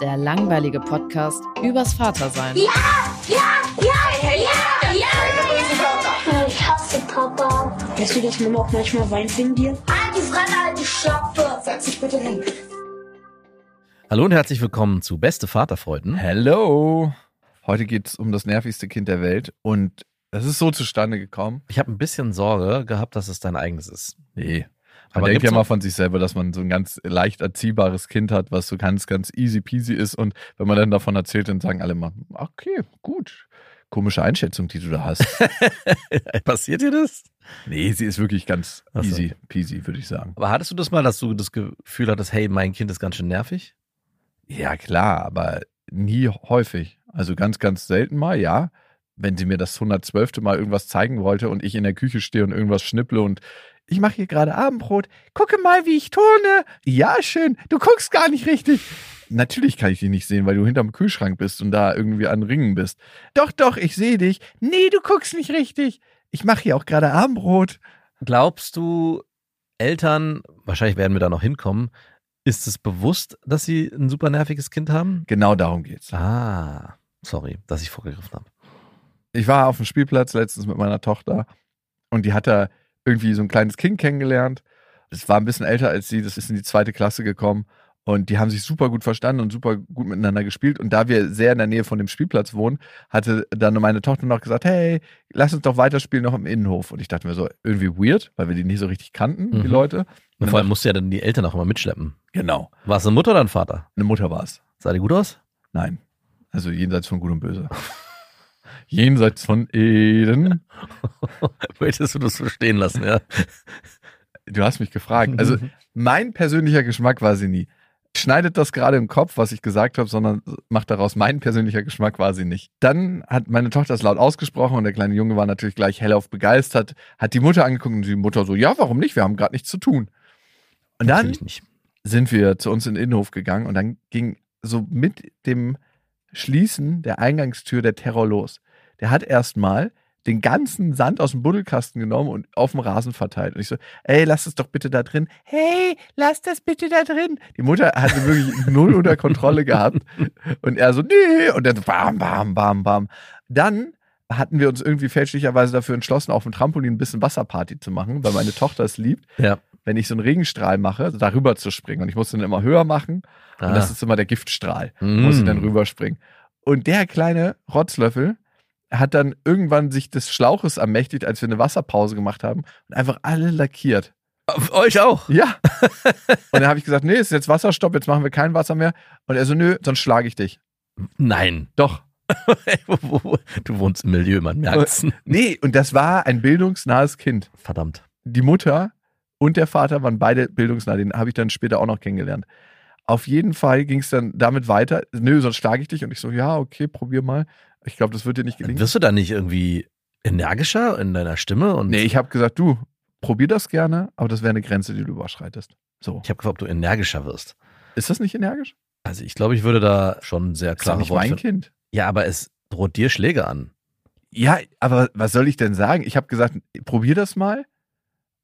der langweilige Podcast übers Vatersein. Ich hasse Papa. Weißt du, dass Mama auch manchmal weint wegen dir? Halt die Fremde, halt die Schöpfe. Setz dich bitte hin. Hallo und herzlich willkommen zu Beste Vaterfreuden. Hello! Heute geht es um das nervigste Kind der Welt und das ist so zustande gekommen. Ich habe ein bisschen Sorge gehabt, dass es dein eigenes ist. Nee. Man Aber denkt ja mal von sich selber, dass man so ein ganz leicht erziehbares Kind hat, was so ganz, ganz easy peasy ist. Und wenn man dann davon erzählt, dann sagen alle mal, okay, gut. Komische Einschätzung, die du da hast. Passiert dir das? nee, sie ist wirklich ganz so. easy peasy, würde ich sagen. Aber hattest du das mal, dass du das Gefühl hattest, hey, mein Kind ist ganz schön nervig? Ja, klar, aber nie häufig. Also ganz, ganz selten mal, ja. Wenn sie mir das 112. Mal irgendwas zeigen wollte und ich in der Küche stehe und irgendwas schnipple und ich mache hier gerade Abendbrot, gucke mal, wie ich turne. Ja, schön, du guckst gar nicht richtig. Natürlich kann ich dich nicht sehen, weil du hinterm Kühlschrank bist und da irgendwie an Ringen bist. Doch, doch, ich sehe dich. Nee, du guckst nicht richtig. Ich mache hier auch gerade Abendbrot. Glaubst du, Eltern, wahrscheinlich werden wir da noch hinkommen, ist es bewusst, dass sie ein super nerviges Kind haben? Genau darum geht's. Ah, sorry, dass ich vorgegriffen habe. Ich war auf dem Spielplatz letztens mit meiner Tochter und die hat da irgendwie so ein kleines Kind kennengelernt. Es war ein bisschen älter als sie, das ist in die zweite Klasse gekommen und die haben sich super gut verstanden und super gut miteinander gespielt. Und da wir sehr in der Nähe von dem Spielplatz wohnen, hatte dann meine Tochter noch gesagt, hey, lass uns doch weiterspielen noch im Innenhof. Und ich dachte mir so, irgendwie weird, weil wir die nicht so richtig kannten, die Mhm. Leute. Und vor allem musst du ja dann die Eltern auch immer mitschleppen. Genau, War es eine Mutter oder ein Vater? eine Mutter war es. Sah die gut aus? Nein, also jenseits von Gut und Böse. jenseits von Eden. Möchtest du das so stehen lassen, ja? Du hast mich gefragt. Also mein persönlicher Geschmack war sie nie. Schneidet das gerade im Kopf, was ich gesagt habe, sondern macht daraus mein persönlicher Geschmack war sie nicht. Dann hat meine Tochter das laut ausgesprochen und der kleine Junge war natürlich gleich hellauf begeistert, hat die Mutter angeguckt und die Mutter so, ja, warum nicht? Wir haben gerade nichts zu tun. Und dann sind wir zu uns in den Innenhof gegangen und dann ging so mit dem Schließen der Eingangstür der Terror los. Der hat erstmal den ganzen Sand aus dem Buddelkasten genommen und auf dem Rasen verteilt. Und ich so, ey, lass es doch bitte da drin. Hey, lass das bitte da drin. Die Mutter hatte wirklich null unter Kontrolle gehabt. Und er so, nee. Und dann so, bam, bam, bam, bam. Dann hatten wir uns irgendwie fälschlicherweise dafür entschlossen, auf dem Trampolin ein bisschen Wasserparty zu machen, weil meine Tochter es liebt Ja. wenn ich so einen Regenstrahl mache, darüber zu springen. Und ich musste dann immer höher machen. Und Ah. das ist immer der Giftstrahl. Mm. Muss ich dann rüberspringen. Und der kleine Rotzlöffel hat dann irgendwann sich des Schlauches ermächtigt, als wir eine Wasserpause gemacht haben und einfach alle lackiert. Auf euch auch. Ja. und dann habe ich gesagt, nee, ist jetzt Wasserstopp, jetzt machen wir kein Wasser mehr. Und er so, nö, sonst schlage ich dich. Nein. Doch. du wohnst im Milieu, man merkt's. Nee, und das war ein bildungsnahes Kind. Verdammt. die Mutter und der Vater waren beide bildungsnah. Den habe ich dann später auch noch kennengelernt. Auf jeden Fall ging es dann damit weiter. Nö, sonst schlage ich dich. Und ich so, ja, okay, probier mal. Ich glaube, das wird dir nicht gelingen. Wirst du da nicht irgendwie energischer in deiner Stimme? Und Nee, ich habe gesagt, du, probier das gerne, aber das wäre eine Grenze, die du überschreitest. So. ich habe gefragt, ob du energischer wirst. Ist das nicht energisch? Also ich glaube, ich würde da schon sehr Ist doch klar nicht mein Kind. Ja, aber es droht dir Schläge an. Ja, aber was soll ich denn sagen? Ich habe gesagt, probier das mal.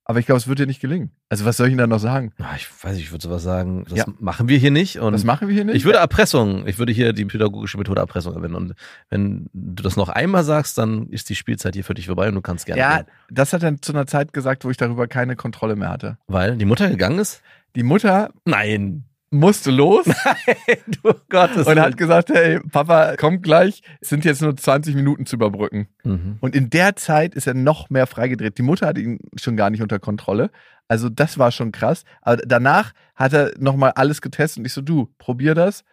Aber ich glaube, es wird dir nicht gelingen. Also was soll ich Ihnen da noch sagen? Ah, Ich weiß nicht, ich würde sowas sagen, das Ja. machen wir hier nicht. Und Das machen wir hier nicht. ich würde Erpressung, ich würde hier die pädagogische Methode Erpressung verwenden. Und wenn du das noch einmal sagst, dann ist die Spielzeit hier für dich vorbei und du kannst gerne ja, gehen. das hat er zu einer Zeit gesagt, wo ich darüber keine Kontrolle mehr hatte. Weil die Mutter gegangen ist? Die Mutter Nein. Musste los du Gottes und hat gesagt, hey, Papa, kommt gleich, es sind jetzt nur 20 Minuten zu überbrücken. mhm. Und in der Zeit ist er noch mehr freigedreht. Die Mutter hatte ihn schon gar nicht unter Kontrolle. Also das war schon krass. Aber danach hat er nochmal alles getestet und ich so, du, probier das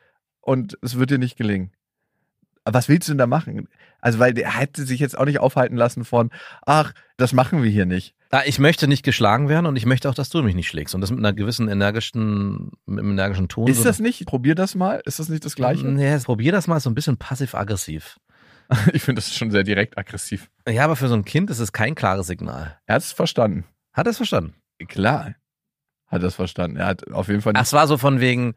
und es wird dir nicht gelingen. Aber was willst du denn da machen? Also, weil der hätte sich jetzt auch nicht aufhalten lassen von, ach, das machen wir hier nicht. Ich möchte nicht geschlagen werden und ich möchte auch, dass du mich nicht schlägst. Und das mit einer gewissen energischen, mit einem energischen Ton. Ist das nicht? Probier das mal. Ist das nicht das Gleiche? Nee, probier das mal so ein bisschen passiv-aggressiv. Ich finde, das ist schon sehr direkt aggressiv. Ja, aber für so ein Kind ist es kein klares Signal. Er hat es verstanden. Hat er es verstanden? Klar. Hat er es verstanden. Er hat auf jeden Fall Ach, es war so von wegen,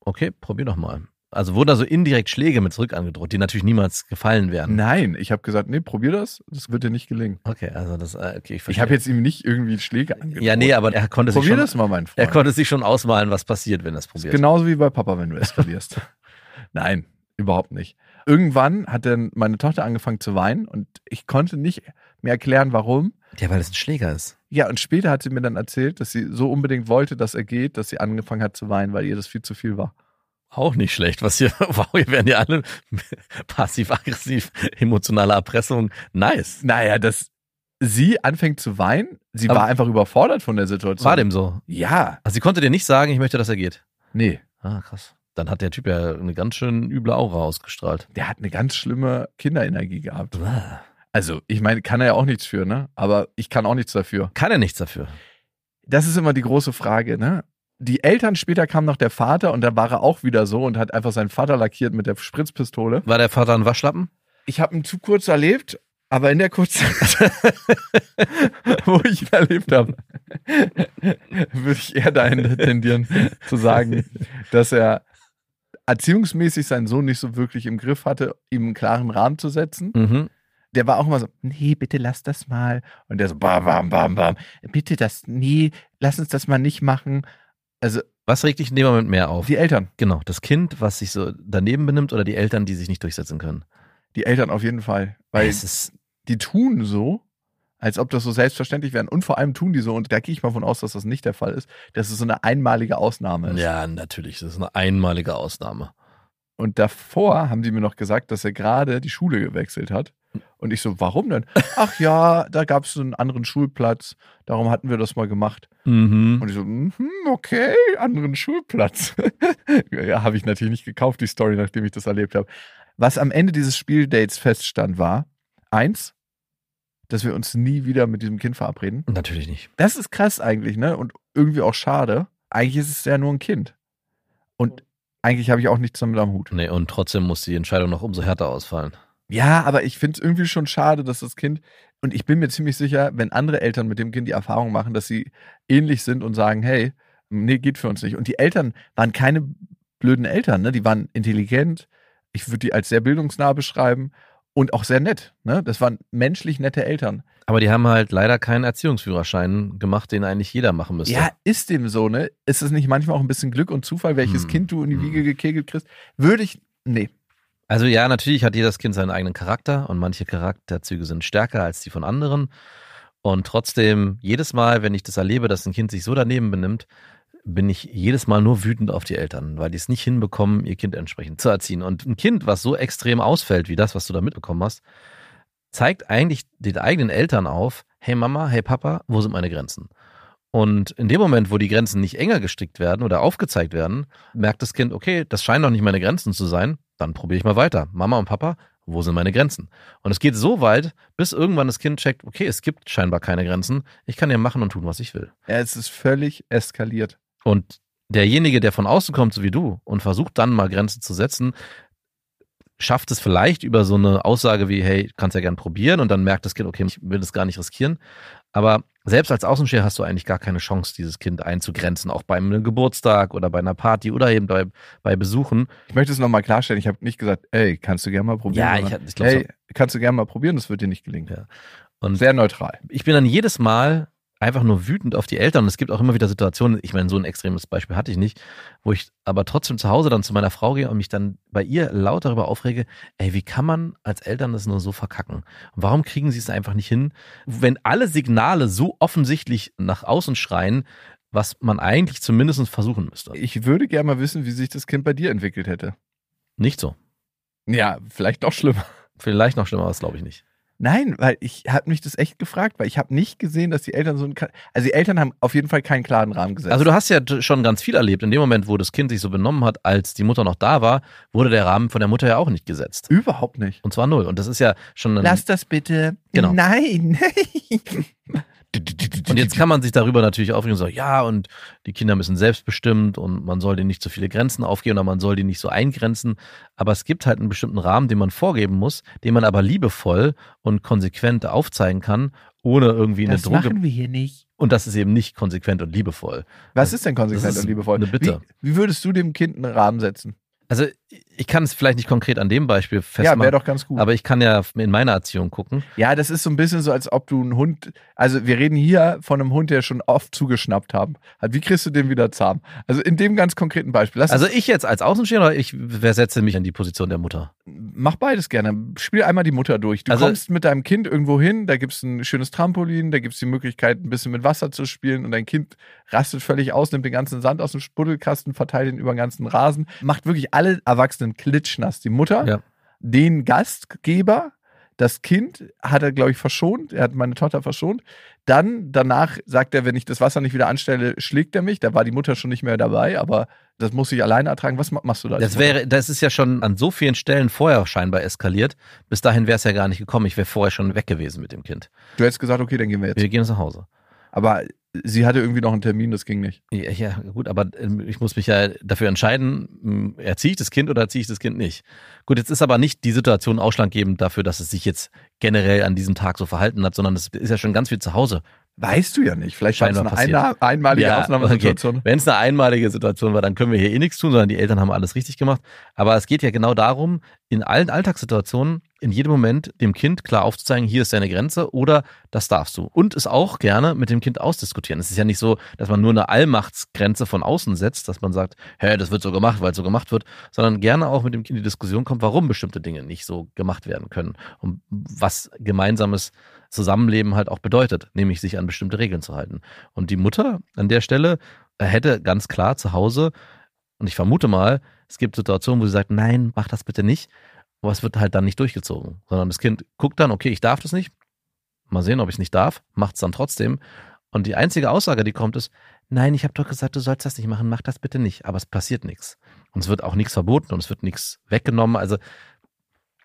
okay, probier doch mal. Also wurden da so indirekt Schläge mit zurück angedroht, die natürlich niemals gefallen wären. Nein, ich habe gesagt, nee, probier das. Das wird dir nicht gelingen. Okay, also das, äh, okay, ich Ich verstehe. habe jetzt ihm nicht irgendwie Schläge angedroht. Ja, nee, aber er konnte sich Probier schon, das mal, mein er Freund. konnte sich schon ausmalen, was passiert, wenn er es ist probiert. genauso wie bei Papa, wenn du eskalierst. Nein, überhaupt nicht. Irgendwann hat dann meine Tochter angefangen zu weinen und ich konnte nicht mehr erklären, warum. Ja, weil es ein Schläger ist. Ja, und später hat sie mir dann erzählt, dass sie so unbedingt wollte, dass er geht, dass sie angefangen hat zu weinen, weil ihr das viel zu viel war. Auch nicht schlecht, was hier, wow, hier werden ja alle passiv-aggressiv, emotionale Erpressung. Nice. Naja, dass sie anfängt zu weinen, sie Aber- war einfach überfordert von der Situation. War dem so. Ja, Also sie konnte dir nicht sagen, ich möchte, dass er geht. nee. Ah, krass. Dann hat der Typ ja eine ganz schön üble Aura ausgestrahlt. Der hat eine ganz schlimme Kinderenergie gehabt. Also, ich meine, kann er ja auch nichts für, ne? Aber ich kann auch nichts dafür. Kann er nichts dafür. Das ist immer die große Frage, ne? Die Eltern, später kam noch der Vater und da war er auch wieder so und hat einfach seinen Vater lackiert mit der Spritzpistole. War der Vater ein Waschlappen? Ich habe ihn zu kurz erlebt, aber in der kurzen Zeit, wo ich ihn erlebt habe, würde ich eher dahin tendieren zu sagen, dass er erziehungsmäßig seinen Sohn nicht so wirklich im Griff hatte, ihm einen klaren Rahmen zu setzen. Mhm. Der war auch immer so, nee, bitte lass das mal. Und der so, bam, bam, bam, bam. Bitte das, nee, lass uns das mal nicht machen. Also Was regt dich in dem Moment mehr auf? die Eltern, Genau, das Kind, was sich so daneben benimmt oder die Eltern, die sich nicht durchsetzen können? die Eltern auf jeden Fall. Weil die tun so, als ob das so selbstverständlich wäre. Und vor allem tun die so, und da gehe ich mal von aus, dass das nicht der Fall ist, dass es so eine einmalige Ausnahme ist. ja, natürlich, das ist eine einmalige Ausnahme. Und davor haben die mir noch gesagt, dass er gerade die Schule gewechselt hat. Und ich so, warum denn? Ach ja, da gab es so einen anderen Schulplatz, darum hatten wir das mal gemacht. Mhm. Und ich so, mhm, okay, anderen Schulplatz. ja, habe ich natürlich nicht gekauft, die Story, nachdem ich das erlebt habe. Was am Ende dieses Spieldates feststand, war eins, dass wir uns nie wieder mit diesem Kind verabreden. Natürlich nicht. Das ist krass eigentlich, ne? Und irgendwie auch schade. Eigentlich ist es ja nur ein Kind. Und eigentlich habe ich auch nichts damit am Hut. Nee, und trotzdem muss die Entscheidung noch umso härter ausfallen. Ja, aber ich finde es irgendwie schon schade, dass das Kind, und ich bin mir ziemlich sicher, wenn andere Eltern mit dem Kind die Erfahrung machen, dass sie ähnlich sind und sagen, hey, nee, geht für uns nicht. Und die Eltern waren keine blöden Eltern, ne? Die waren intelligent. Ich würde die als sehr bildungsnah beschreiben und auch sehr nett. Ne? Das waren menschlich nette Eltern. Aber die haben halt leider keinen Erziehungsführerschein gemacht, den eigentlich jeder machen müsste. Ja, ist dem so, ne? Ist es nicht manchmal auch ein bisschen Glück und Zufall, welches Hm. Kind du in die Hm. Wiege gekegelt kriegst? Würde ich, nee. Also ja, natürlich hat jedes Kind seinen eigenen Charakter und manche Charakterzüge sind stärker als die von anderen. Und trotzdem, jedes Mal, wenn ich das erlebe, dass ein Kind sich so daneben benimmt, bin ich jedes Mal nur wütend auf die Eltern, weil die es nicht hinbekommen, ihr Kind entsprechend zu erziehen. Und ein Kind, was so extrem ausfällt wie das, was du da mitbekommen hast, zeigt eigentlich den eigenen Eltern auf, hey Mama, hey Papa, wo sind meine Grenzen? Und in dem Moment, wo die Grenzen nicht enger gestrickt werden oder aufgezeigt werden, merkt das Kind, okay, das scheinen doch nicht meine Grenzen zu sein, dann probiere ich mal weiter. Mama und Papa, wo sind meine Grenzen? Und es geht so weit, bis irgendwann das Kind checkt, okay, es gibt scheinbar keine Grenzen, ich kann ja machen und tun, was ich will. Ja, es ist völlig eskaliert. Und derjenige, der von außen kommt, so wie du, und versucht dann mal Grenzen zu setzen, schafft es vielleicht über so eine Aussage wie, hey, kannst ja gern probieren und dann merkt das Kind, okay, ich will das gar nicht riskieren. Aber selbst als Außensteher hast du eigentlich gar keine Chance, dieses Kind einzugrenzen, auch bei einem Geburtstag oder bei einer Party oder eben bei, bei Besuchen. Ich möchte es nochmal klarstellen. Ich habe nicht gesagt, ey, kannst du gerne mal probieren. Ja, ich- ich glaub, hey, kannst du gerne mal probieren, das wird dir nicht gelingen. Ja. Und Sehr neutral. ich bin dann jedes Mal einfach nur wütend auf die Eltern. Und es gibt auch immer wieder Situationen, ich meine, so ein extremes Beispiel hatte ich nicht, wo ich aber trotzdem zu Hause dann zu meiner Frau gehe und mich dann bei ihr laut darüber aufrege, ey, wie kann man als Eltern das nur so verkacken? Warum kriegen sie es einfach nicht hin, wenn alle Signale so offensichtlich nach außen schreien, was man eigentlich zumindest versuchen müsste? Ich würde gerne mal wissen, wie sich das Kind bei dir entwickelt hätte. Nicht so. Ja, vielleicht noch schlimmer. Vielleicht noch schlimmer, das glaube ich nicht. Nein, weil ich habe mich das echt gefragt, weil ich habe nicht gesehen, dass die Eltern so ein also die Eltern haben auf jeden Fall keinen klaren Rahmen gesetzt. Also du hast ja schon ganz viel erlebt. In dem Moment, wo das Kind sich so benommen hat, als die Mutter noch da war, wurde der Rahmen von der Mutter ja auch nicht gesetzt. überhaupt nicht. Und zwar null. Und das ist ja schon ein Lass das bitte. Genau. Nein. Und jetzt kann man sich darüber natürlich aufregen und sagen, ja, und die Kinder müssen selbstbestimmt und man soll denen nicht so viele Grenzen aufgeben oder man soll die nicht so eingrenzen. Aber es gibt halt einen bestimmten Rahmen, den man vorgeben muss, den man aber liebevoll und konsequent aufzeigen kann, ohne irgendwie eine das Droge. machen wir hier nicht. Und das ist eben nicht konsequent und liebevoll. Was ist denn konsequent Das ist und liebevoll? eine Bitte. Wie, wie würdest du dem Kind einen Rahmen setzen? Also ich kann es vielleicht nicht konkret an dem Beispiel Ja, festmachen. wäre doch ganz gut. aber ich kann ja in meiner Erziehung gucken. ja, das ist so ein bisschen so, als ob du einen Hund, also wir reden hier von einem Hund, der schon oft zugeschnappt haben. hat. Wie kriegst du den wieder zahm? Also in dem ganz konkreten Beispiel. Lass Also ich jetzt als Außenstehender, oder ich versetze mich an die Position der Mutter. mach beides gerne. Spiel einmal die Mutter durch. Du Also- kommst mit deinem Kind irgendwo hin, da gibt's ein schönes Trampolin, da gibt's die Möglichkeit, ein bisschen mit Wasser zu spielen und dein Kind rastet völlig aus, nimmt den ganzen Sand aus dem Spuddelkasten, verteilt ihn über den ganzen Rasen, macht wirklich alle Erwachsenen klitschnass. Die Mutter, Ja. den Gastgeber, das Kind hat er, glaube ich, verschont. Er hat meine Tochter verschont. Dann, danach sagt er, wenn ich das Wasser nicht wieder anstelle, schlägt er mich. Da war die Mutter schon nicht mehr dabei, aber das muss ich alleine ertragen. Was ma- machst du da? Das wäre, das ist ja schon an so vielen Stellen vorher scheinbar eskaliert. Bis dahin wäre es ja gar nicht gekommen. Ich wäre vorher schon weg gewesen mit dem Kind. Du hättest gesagt, okay, dann gehen wir jetzt. Wir gehen jetzt nach Hause. Aber sie hatte irgendwie noch einen Termin, das ging nicht. Ja, ja gut, aber ähm, ich muss mich ja dafür entscheiden, m, erziehe ich das Kind oder erziehe ich das Kind nicht. Gut, jetzt ist aber nicht die Situation ausschlaggebend dafür, dass es sich jetzt generell an diesem Tag so verhalten hat, sondern es ist ja schon ganz viel zu Hause. Weißt du ja nicht. Vielleicht war es eine eine einmalige Ausnahmesituation. Wenn es eine einmalige Situation war, dann können wir hier eh nichts tun, sondern die Eltern haben alles richtig gemacht. Aber es geht ja genau darum, in allen Alltagssituationen in jedem Moment dem Kind klar aufzuzeigen, hier ist deine Grenze oder das darfst du. Und es auch gerne mit dem Kind ausdiskutieren. Es ist ja nicht so, dass man nur eine Allmachtsgrenze von außen setzt, dass man sagt, hä, das wird so gemacht, weil es so gemacht wird, sondern gerne auch mit dem Kind in die Diskussion kommt, warum bestimmte Dinge nicht so gemacht werden können und was gemeinsames Zusammenleben halt auch bedeutet, nämlich sich an bestimmte Regeln zu halten. Und die Mutter an der Stelle hätte ganz klar zu Hause, und ich vermute mal, es gibt Situationen, wo sie sagt, nein, mach das bitte nicht, aber es wird halt dann nicht durchgezogen, sondern das Kind guckt dann, okay, ich darf das nicht, mal sehen, ob ich es nicht darf, macht es dann trotzdem. Und die einzige Aussage, die kommt, ist, nein, ich habe doch gesagt, du sollst das nicht machen, mach das bitte nicht, aber es passiert nichts. Und es wird auch nichts verboten und es wird nichts weggenommen. Also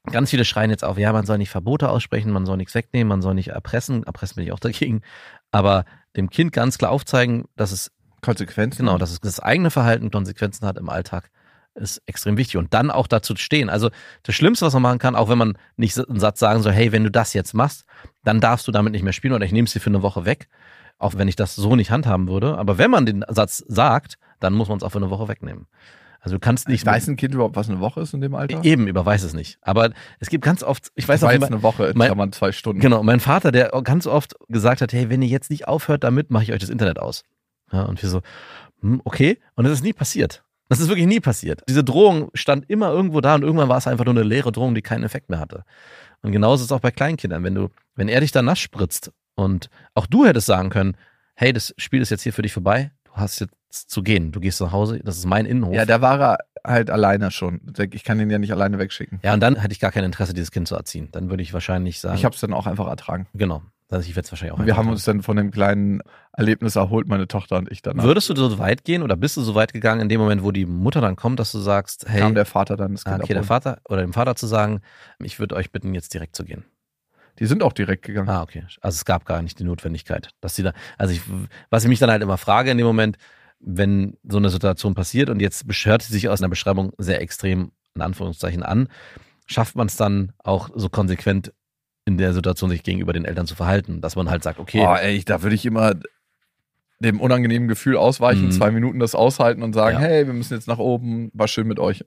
ganz viele schreien jetzt auf, ja, man soll nicht Verbote aussprechen, man soll nichts wegnehmen, man soll nicht erpressen. Erpressen bin ich auch dagegen. Aber dem Kind ganz klar aufzeigen, dass es, Konsequenzen. genau, dass es das eigene Verhalten Konsequenzen hat im Alltag, ist extrem wichtig. Und dann auch dazu stehen. Also das Schlimmste, was man machen kann, auch wenn man nicht einen Satz sagen soll, hey, wenn du das jetzt machst, dann darfst du damit nicht mehr spielen oder ich nehme es dir für eine Woche weg. Auch wenn ich das so nicht handhaben würde. Aber wenn man den Satz sagt, dann muss man es auch für eine Woche wegnehmen. Also du kannst nicht Ich weiß ein Kind überhaupt, was eine Woche ist in dem Alter? Eben, überweis es nicht. Aber es gibt ganz oft, ich weiß das auch immer, eine Woche, in mein- Klammern zwei Stunden. genau, mein Vater, der ganz oft gesagt hat, hey, wenn ihr jetzt nicht aufhört damit, mache ich euch das Internet aus. Ja, und wir so, hm, okay. Und das ist nie passiert. Das ist wirklich nie passiert. Diese Drohung stand immer irgendwo da und irgendwann war es einfach nur eine leere Drohung, die keinen Effekt mehr hatte. Und genauso ist es auch bei Kleinkindern. Wenn du, wenn er dich da nass spritzt und auch du hättest sagen können, hey, das Spiel ist jetzt hier für dich vorbei, du hast jetzt zu gehen, du gehst nach Hause, das ist mein Innenhof. Ja, da war er halt alleine schon. Ich kann ihn ja nicht alleine wegschicken. Ja, und dann hätte ich gar kein Interesse, dieses Kind zu erziehen. Dann würde ich wahrscheinlich sagen. Ich habe es dann auch einfach ertragen. Genau. Also ich werde es wahrscheinlich auch wir haben uns dann von dem kleinen Erlebnis erholt, meine Tochter und ich danach. Würdest du so weit gehen oder bist du so weit gegangen in dem Moment, wo die Mutter dann kommt, dass du sagst, hey, kam der Vater dann das ah, Kind okay, der. Vater oder dem Vater zu sagen, ich würde euch bitten, jetzt direkt zu gehen. Die sind auch direkt gegangen. Ah, okay. Also es gab gar nicht die Notwendigkeit, dass sie da, also ich, was ich mich dann halt immer frage in dem Moment, wenn so eine Situation passiert und jetzt hört sie sich aus einer Beschreibung sehr extrem in Anführungszeichen an, schafft man es dann auch so konsequent in der Situation sich gegenüber den Eltern zu verhalten, dass man halt sagt, okay, Boah, ey, da würde ich immer. dem unangenehmen Gefühl ausweichen, Mhm. zwei Minuten das aushalten und sagen, Ja. hey, wir müssen jetzt nach oben, war schön mit euch.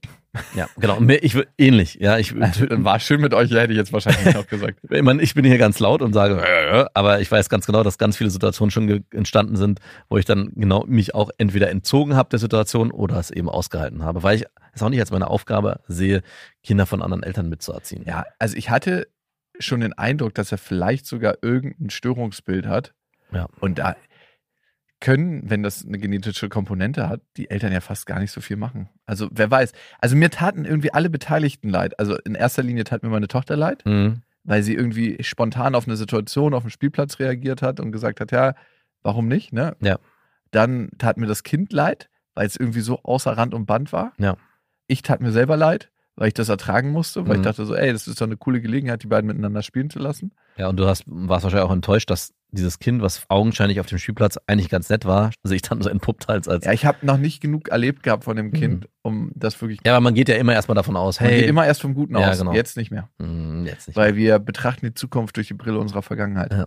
Ja, genau. Ich ähnlich, ja. Ich, war schön mit euch, hätte ich jetzt wahrscheinlich noch gesagt. Ich, meine, ich bin hier ganz laut und sage, äh, aber ich weiß ganz genau, dass ganz viele Situationen schon entstanden sind, wo ich dann genau mich auch entweder entzogen habe der Situation oder es eben ausgehalten habe, weil ich es auch nicht als meine Aufgabe sehe, Kinder von anderen Eltern mitzuerziehen. Ja, also ich hatte schon den Eindruck, dass er vielleicht sogar irgendein Störungsbild hat. Ja. Und da können, wenn das eine genetische Komponente hat, die Eltern ja fast gar nicht so viel machen. Also wer weiß. Also mir taten irgendwie alle Beteiligten leid. Also in erster Linie tat mir meine Tochter leid, Mhm. weil sie irgendwie spontan auf eine Situation auf dem Spielplatz reagiert hat und gesagt hat, ja, warum nicht, ne? Ja. Dann tat mir das Kind leid, weil es irgendwie so außer Rand und Band war. Ja. Ich tat mir selber leid, weil ich das ertragen musste, weil Mhm. ich dachte so, ey, das ist doch eine coole Gelegenheit, die beiden miteinander spielen zu lassen. Ja, und du hast, warst wahrscheinlich auch enttäuscht, dass dieses Kind, was augenscheinlich auf dem Spielplatz eigentlich ganz nett war, sich dann so entpuppt als als. Ja, ich habe noch nicht genug erlebt gehabt von dem Mhm. Kind, um das wirklich. Ja, aber man geht ja immer erstmal davon aus, Man hey, geht immer erst vom Guten Ja, aus, genau. jetzt nicht mehr. hm, jetzt nicht. Weil wir betrachten die Zukunft durch die Brille unserer Vergangenheit. Ja.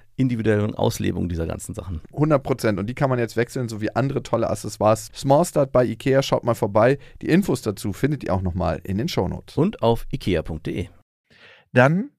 individuellen Auslebung dieser ganzen Sachen. 100 Prozent. Und die kann man jetzt wechseln, sowie andere tolle Accessoires. Small Start bei Ikea, schaut mal vorbei. Die Infos dazu findet ihr auch nochmal in den Shownotes. Und auf ikea.de. Dann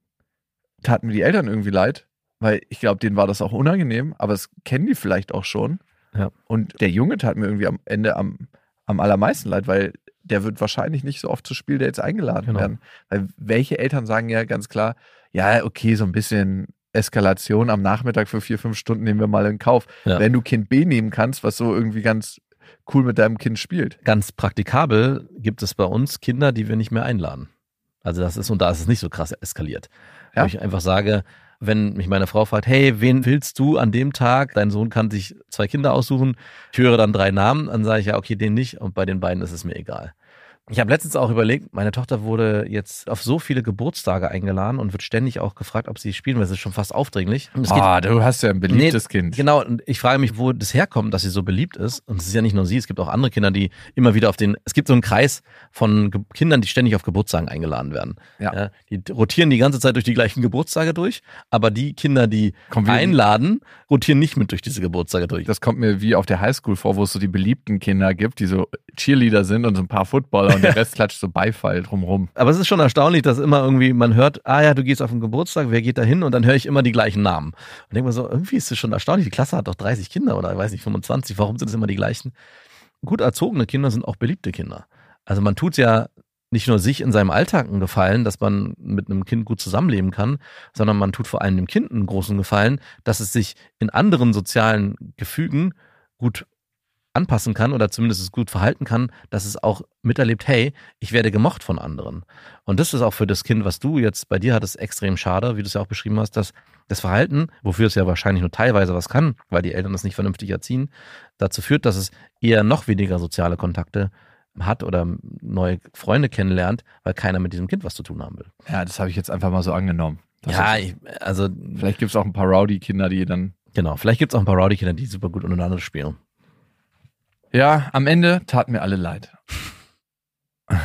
taten mir die Eltern irgendwie leid, weil ich glaube, denen war das auch unangenehm, aber es kennen die vielleicht auch schon. Ja. Und der Junge tat mir irgendwie am Ende am, am allermeisten leid, weil der wird wahrscheinlich nicht so oft zu Spieldates eingeladen Genau. werden. Weil welche Eltern sagen ja ganz klar, ja, okay, so ein bisschen Eskalation am Nachmittag für vier, fünf Stunden nehmen wir mal in Kauf. Ja. Wenn du Kind B nehmen kannst, was so irgendwie ganz cool mit deinem Kind spielt. Ganz praktikabel gibt es bei uns Kinder, die wir nicht mehr einladen. Also das ist, und da ist es nicht so krass eskaliert. Ja. Wo ich einfach sage, wenn mich meine Frau fragt, hey, wen willst du an dem Tag? Dein Sohn kann sich zwei Kinder aussuchen. Ich höre dann drei Namen, dann sage ich ja, okay, den nicht. Und bei den beiden ist es mir egal. Ich habe letztens auch überlegt, meine Tochter wurde jetzt auf so viele Geburtstage eingeladen und wird ständig auch gefragt, ob sie spielen will. Das ist schon fast aufdringlich. Ah, du hast ja ein beliebtes Kind. Genau, und ich frage mich, wo das herkommt, dass sie so beliebt ist. Und es ist ja nicht nur sie, es gibt auch andere Kinder, die immer wieder auf den, es gibt so einen Kreis von Ge Kindern, die ständig auf Geburtstagen eingeladen werden. Ja. die rotieren die ganze Zeit durch die gleichen Geburtstage durch, aber die Kinder, die einladen, rotieren nicht mit durch diese Geburtstage durch. Das kommt mir wie auf der Highschool vor, wo es so die beliebten Kinder gibt, die so Cheerleader sind und so ein paar Footballer und der Rest klatscht so Beifall drumrum. Aber es ist schon erstaunlich, dass immer irgendwie man hört, ah ja, du gehst auf den Geburtstag, wer geht da hin? Und dann höre ich immer die gleichen Namen. Und denke mir so, irgendwie ist es schon erstaunlich. Die Klasse hat doch 30 Kinder oder ich weiß nicht, 25. Warum sind es immer die gleichen? Gut erzogene Kinder sind auch beliebte Kinder. Also man tut ja nicht nur sich in seinem Alltag einen Gefallen, dass man mit einem Kind gut zusammenleben kann, sondern man tut vor allem dem Kind einen großen Gefallen, dass es sich in anderen sozialen Gefügen gut anpassen kann oder zumindest es gut verhalten kann, dass es auch miterlebt, hey, ich werde gemocht von anderen. Und das ist auch für das Kind, was du jetzt bei dir hattest, extrem schade, wie du es ja auch beschrieben hast, dass das Verhalten, wofür es ja wahrscheinlich nur teilweise was kann, weil die Eltern das nicht vernünftig erziehen, dazu führt, dass es eher noch weniger soziale Kontakte hat oder neue Freunde kennenlernt, weil keiner mit diesem Kind was zu tun haben will. Ja, das habe ich jetzt einfach mal so angenommen. Ja, ich, also vielleicht gibt es auch ein paar Rowdy-Kinder, die dann. genau, vielleicht gibt es auch ein paar Rowdy-Kinder, die super gut untereinander spielen. Ja, am Ende taten mir alle leid.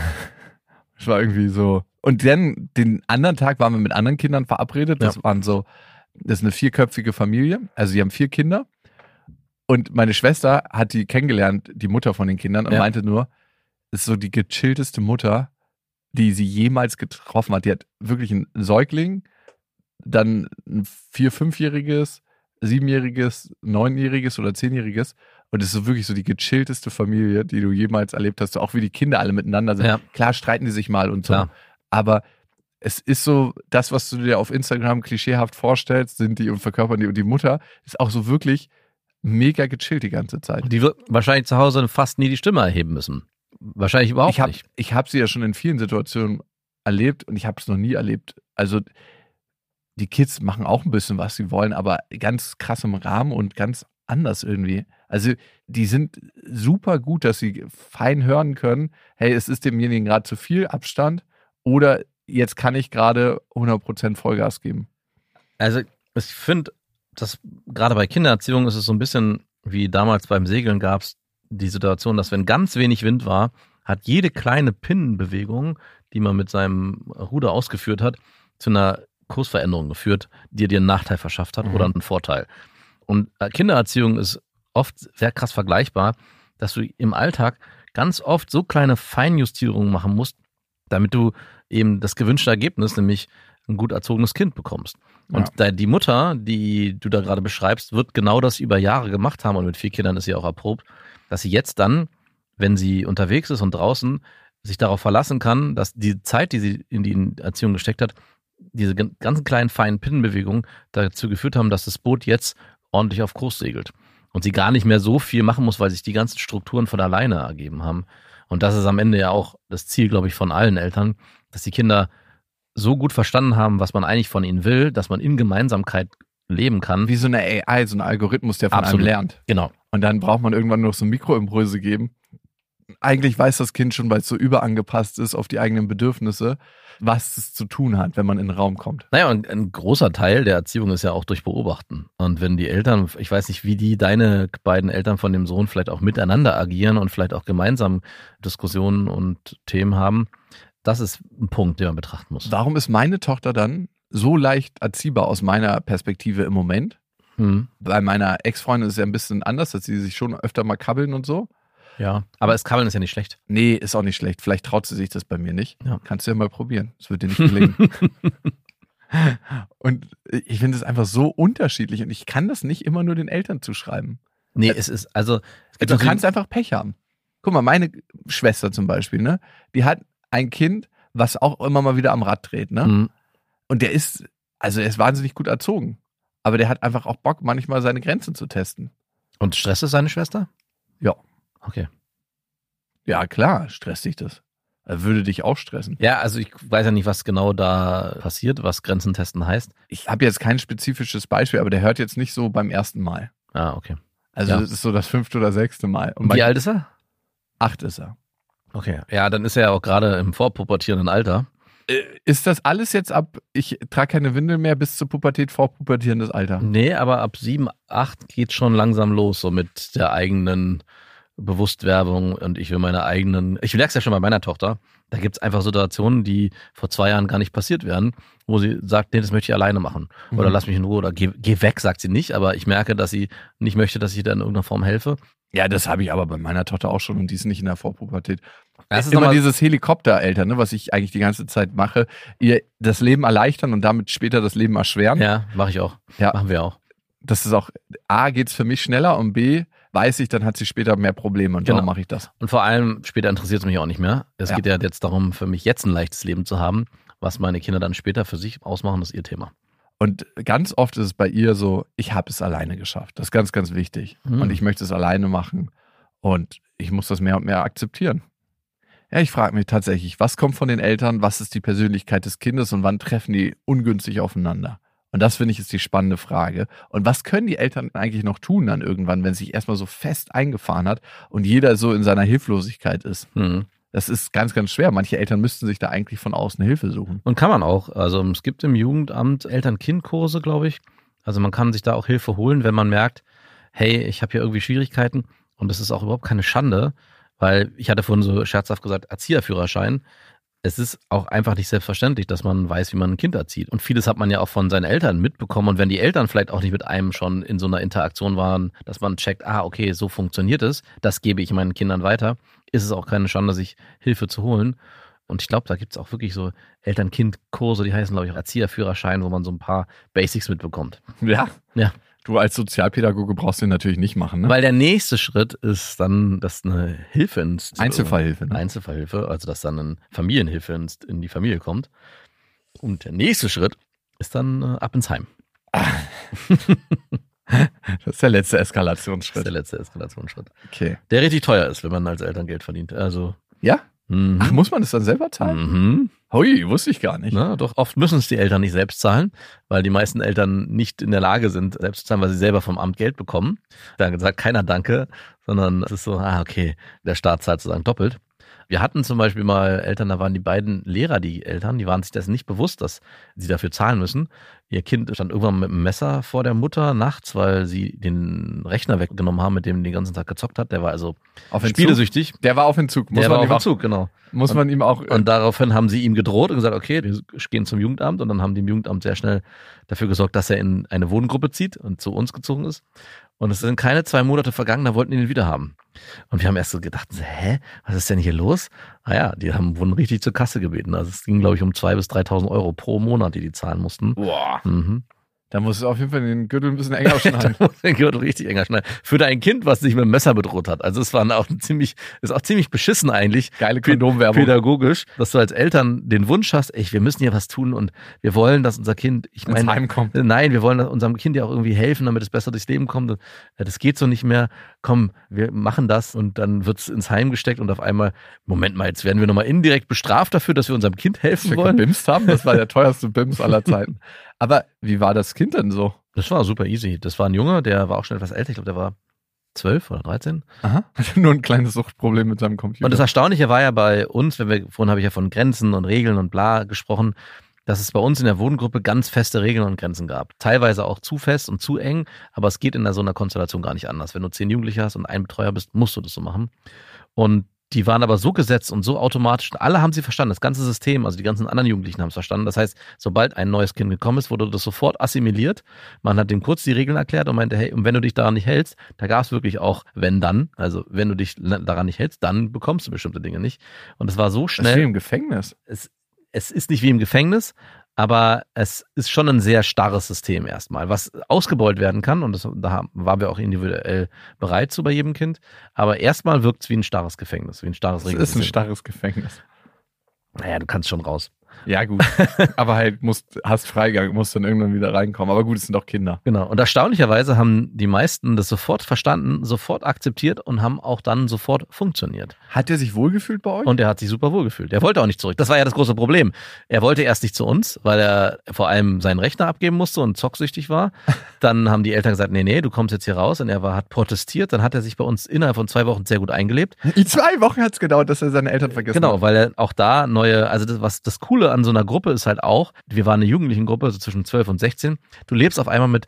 Es war irgendwie so. Und dann, den anderen Tag waren wir mit anderen Kindern verabredet. Das Ja. waren so, das ist eine vierköpfige Familie. Also, sie haben vier Kinder. Und meine Schwester hat die kennengelernt, die Mutter von den Kindern, und Ja. meinte nur, ist so die gechillteste Mutter, die sie jemals getroffen hat. Die hat wirklich einen Säugling, dann ein vier-, fünfjähriges, siebenjähriges, neunjähriges oder zehnjähriges. Und es ist so wirklich so die gechillteste Familie, die du jemals erlebt hast. Auch wie die Kinder alle miteinander sind. Ja. Klar streiten die sich mal und so. Klar. Aber es ist so, das, was du dir auf Instagram klischeehaft vorstellst, sind die und verkörpern die. Und die Mutter ist auch so wirklich mega gechillt die ganze Zeit. Die wird wahrscheinlich zu Hause fast nie die Stimme erheben müssen. Wahrscheinlich überhaupt ich habe nicht. ich hab sie ja schon in vielen Situationen erlebt und ich habe es noch nie erlebt. Also die Kids machen auch ein bisschen, was sie wollen, aber ganz krass im Rahmen und ganz anders irgendwie. Also die sind super gut, dass sie fein hören können, hey, es ist demjenigen gerade zu viel Abstand oder jetzt kann ich gerade 100% Vollgas geben. Also ich finde, dass gerade bei Kindererziehung ist es so ein bisschen wie damals beim Segeln gab es die Situation, dass wenn ganz wenig Wind war, hat jede kleine Pinnenbewegung, die man mit seinem Ruder ausgeführt hat, zu einer Kursveränderung geführt, die dir einen Nachteil verschafft hat Mhm. oder einen Vorteil. Und äh, Kindererziehung ist oft sehr krass vergleichbar, dass du im Alltag ganz oft so kleine Feinjustierungen machen musst, damit du eben das gewünschte Ergebnis, nämlich ein gut erzogenes Kind bekommst. Und Ja. die Mutter, die du da gerade beschreibst, wird genau das über Jahre gemacht haben und mit vier Kindern ist sie auch erprobt, dass sie jetzt dann, wenn sie unterwegs ist und draußen, sich darauf verlassen kann, dass die Zeit, die sie in die Erziehung gesteckt hat, diese gan- ganzen kleinen feinen Pinnenbewegungen dazu geführt haben, dass das Boot jetzt ordentlich auf Kurs segelt. Und sie gar nicht mehr so viel machen muss, weil sich die ganzen Strukturen von alleine ergeben haben. Und das ist am Ende ja auch das Ziel, glaube ich, von allen Eltern, dass die Kinder so gut verstanden haben, was man eigentlich von ihnen will, dass man in Gemeinsamkeit leben kann. Wie so eine AI, so ein Algorithmus, der von Absolut. einem lernt. Genau. Und dann braucht man irgendwann noch so Mikroimpulse geben. Eigentlich weiß das Kind schon, weil es so überangepasst ist auf die eigenen Bedürfnisse, was es zu tun hat, wenn man in den Raum kommt. Naja, und ein großer Teil der Erziehung ist ja auch durch Beobachten. Und wenn die Eltern, ich weiß nicht, wie die deine beiden Eltern von dem Sohn vielleicht auch miteinander agieren und vielleicht auch gemeinsam Diskussionen und Themen haben, das ist ein Punkt, den man betrachten muss. Warum ist meine Tochter dann so leicht erziehbar aus meiner Perspektive im Moment? Hm, Bei meiner Ex-Freundin ist es ja ein bisschen anders, dass sie sich schon öfter mal kabbeln und so. Ja. Aber es Kabbeln ist ja nicht schlecht. Nee, ist auch nicht schlecht. Vielleicht traut sie sich das bei mir nicht. Ja. Kannst du ja mal probieren. Es wird dir nicht gelingen. und ich finde es einfach so unterschiedlich und ich kann das nicht immer nur den Eltern zuschreiben. Nee, es ist, also, es Du kannst einfach Pech haben. Guck mal, meine Schwester zum Beispiel, ne? Die hat ein Kind, was auch immer mal wieder am Rad dreht, ne? Hm, Und der ist, also er ist wahnsinnig gut erzogen. Aber der hat einfach auch Bock, manchmal seine Grenzen zu testen. Und stresst es seine Schwester? Ja. Okay. Ja, klar, stresst dich das. Würde dich auch stressen. Ja, also ich weiß ja nicht, was genau da passiert, was Grenzen testen heißt. Ich habe jetzt kein spezifisches Beispiel, aber der hört jetzt nicht so beim ersten Mal. Ah, okay. Also Ja. das ist so das fünfte oder sechste Mal. Und Und wie alt ist er? acht ist er. Okay. Ja, dann ist er ja auch gerade im vorpubertierenden Alter. Äh, Ist das alles jetzt ab, ich trage keine Windel mehr bis zur Pubertät, vorpubertierendes Alter? Nee, aber ab sieben, acht geht schon langsam los, so mit der eigenen Bewusstwerbung und ich will meine eigenen. Ich merke es ja schon bei meiner Tochter. Da gibt es einfach Situationen, die vor zwei Jahren gar nicht passiert wären, wo sie sagt, nee, das möchte ich alleine machen. Oder Mhm. lass mich in Ruhe oder geh, geh weg, sagt sie nicht, aber ich merke, dass sie nicht möchte, dass ich da in irgendeiner Form helfe. Ja, das habe ich aber bei meiner Tochter auch schon und die ist nicht in der Vorpubertät. Das ist Immer dieses Helikoptereltern, ne, was ich eigentlich die ganze Zeit mache, ihr das Leben erleichtern und damit später das Leben erschweren. Ja, mache ich auch. Ja. Machen wir auch. Das ist auch, A, geht's für mich schneller und B, weiß ich, dann hat sie später mehr Probleme und Genau. darum mache ich das. Und vor allem, später interessiert es mich auch nicht mehr. Es Ja. geht ja jetzt darum, für mich jetzt ein leichtes Leben zu haben. Was meine Kinder dann später für sich ausmachen, ist ihr Thema. Und ganz oft ist es bei ihr so, ich habe es alleine geschafft. Das ist ganz, ganz wichtig. Hm. Und ich möchte es alleine machen. Und ich muss das mehr und mehr akzeptieren. Ja, ich frage mich tatsächlich, was kommt von den Eltern, was ist die Persönlichkeit des Kindes und wann treffen die ungünstig aufeinander? Und das finde ich ist die spannende Frage. Und was können die Eltern eigentlich noch tun dann irgendwann, wenn es sich erstmal so fest eingefahren hat und jeder so in seiner Hilflosigkeit ist? Hm. Das ist ganz, ganz schwer. Manche Eltern müssten sich da eigentlich von außen Hilfe suchen. Und kann man auch. Also es gibt im Jugendamt Eltern-Kind-Kurse, glaube ich. Also man kann sich da auch Hilfe holen, wenn man merkt, hey, ich habe hier irgendwie Schwierigkeiten. Und das ist auch überhaupt keine Schande, weil ich hatte vorhin so scherzhaft gesagt, Erzieherführerschein. Es ist auch einfach nicht selbstverständlich, dass man weiß, wie man ein Kind erzieht. Und vieles hat man ja auch von seinen Eltern mitbekommen. Und wenn die Eltern vielleicht auch nicht mit einem schon in so einer Interaktion waren, dass man checkt, ah, okay, so funktioniert es, das gebe ich meinen Kindern weiter, ist es auch keine Schande, sich Hilfe zu holen. Und ich glaube, da gibt es auch wirklich so Eltern-Kind-Kurse, die heißen, glaube ich, auch Erzieherführerschein, wo man so ein paar Basics mitbekommt. Ja. Ja. Du als Sozialpädagoge brauchst den natürlich nicht machen, ne? Weil der nächste Schritt ist dann, dass eine Hilfe ins Einzelfallhilfe, ne? Einzelfallhilfe, also dass dann eine Familienhilfe ins, in die Familie kommt. Und der nächste Schritt ist dann äh, ab ins Heim. Das ist der letzte Das ist Eskalationsschritt. der letzte Eskalationsschritt. Okay. Der richtig teuer ist, wenn man als Eltern Geld verdient. Also. Ja? Mhm. Ach, muss man das dann selber zahlen? Mhm. Hui, wusste ich gar nicht. Na, doch oft müssen es die Eltern nicht selbst zahlen, weil die meisten Eltern nicht in der Lage sind, selbst zu zahlen, weil sie selber vom Amt Geld bekommen. Da sagt keiner Danke, sondern es ist so, ah, okay, der Staat zahlt sozusagen doppelt. Wir hatten zum Beispiel mal Eltern, da waren die beiden Lehrer, die Eltern, die waren sich dessen nicht bewusst, dass sie dafür zahlen müssen. Ihr Kind stand irgendwann mit einem Messer vor der Mutter nachts, weil sie den Rechner weggenommen haben, mit dem den ganzen Tag gezockt hat. Der war also spielesüchtig. Der war auf Entzug. Muss Der man war auf Entzug, genau. Muss man ihm auch. äh, Und daraufhin haben sie ihm gedroht und gesagt, okay, wir gehen zum Jugendamt und dann haben die im Jugendamt sehr schnell dafür gesorgt, dass er in eine Wohngruppe zieht und zu uns gezogen ist. Und es sind keine zwei Monate vergangen, da wollten die ihn wieder haben. Und wir haben erst so gedacht, hä, was ist denn hier los? Naja, die haben wurden richtig zur Kasse gebeten. Also es ging, glaube ich, um 2.000 bis 3.000 Euro pro Monat, die die zahlen mussten. boah, Mhm. da muss es auf jeden Fall den Gürtel ein bisschen enger schneiden. Den Gürtel richtig enger schneiden. Für ein Kind, was sich mit dem Messer bedroht hat. Also es war auch ein ziemlich, ist auch ziemlich beschissen eigentlich. Geile Kondomwerbung. pädagogisch, dass du als Eltern den Wunsch hast, ey, wir müssen hier was tun und wir wollen, dass unser Kind, ich meine, nein, wir wollen unserem Kind ja auch irgendwie helfen, damit es besser durchs Leben kommt. Äh, Das geht so nicht mehr. Komm, wir machen das und dann wird's ins Heim gesteckt und auf einmal, Moment mal, jetzt werden wir nochmal indirekt bestraft dafür, dass wir unserem Kind helfen wir wollen. gebimst haben. Das war der teuerste Bims aller Zeiten. Aber wie war das Kind denn so? Das war super easy. Das war ein Junge, der war auch schon etwas älter. Ich glaube, der war zwölf oder 13. Aha. Nur ein kleines Suchtproblem mit seinem Computer. Und das Erstaunliche war ja bei uns, wenn wir, vorhin habe ich ja von Grenzen und Regeln und bla gesprochen, dass es bei uns in der Wohngruppe ganz feste Regeln und Grenzen gab. Teilweise auch zu fest und zu eng, aber es geht in so einer Konstellation gar nicht anders. Wenn du zehn Jugendliche hast und ein Betreuer bist, musst du das so machen. Und die waren aber so gesetzt und so automatisch, alle haben sie verstanden, das ganze System, also die ganzen anderen Jugendlichen haben es verstanden. Das heißt, sobald ein neues Kind gekommen ist, wurde das sofort assimiliert. Man hat dem kurz die Regeln erklärt und meinte, hey, und wenn du dich daran nicht hältst, da gab es wirklich auch, wenn dann, also wenn du dich daran nicht hältst, dann bekommst du bestimmte Dinge nicht. Und es war so das ist schnell wie im Gefängnis. es, es ist nicht wie im Gefängnis, aber es ist schon ein sehr starres System erstmal, was ausgebeult werden kann. Und das, da waren wir auch individuell bereit zu bei jedem Kind. Aber erstmal wirkt es wie ein starres Gefängnis, wie ein starres Das ist ein Regelsystem. starres Gefängnis. Naja, du kannst schon raus. Ja, gut. Aber halt, musst, hast Freigang, musst dann irgendwann wieder reinkommen. Aber gut, es sind doch Kinder. Genau. Und erstaunlicherweise haben die meisten das sofort verstanden, sofort akzeptiert und haben auch dann sofort funktioniert. Hat er sich wohlgefühlt bei euch? Und er hat sich super wohl gefühlt. Er wollte auch nicht zurück. Das war ja das große Problem. Er wollte erst nicht zu uns, weil er vor allem seinen Rechner abgeben musste und zocksüchtig war. Dann haben die Eltern gesagt, nee, nee, du kommst jetzt hier raus. Und er war, hat protestiert. Dann hat er sich bei uns innerhalb von zwei Wochen sehr gut eingelebt. In zwei Wochen hat es gedauert, dass er seine Eltern vergessen Genau, hat. weil er auch da neue, also das, was das Coole an so einer Gruppe ist halt auch, wir waren eine Jugendlichen-Gruppe, also zwischen 12 und 16. Du lebst auf einmal mit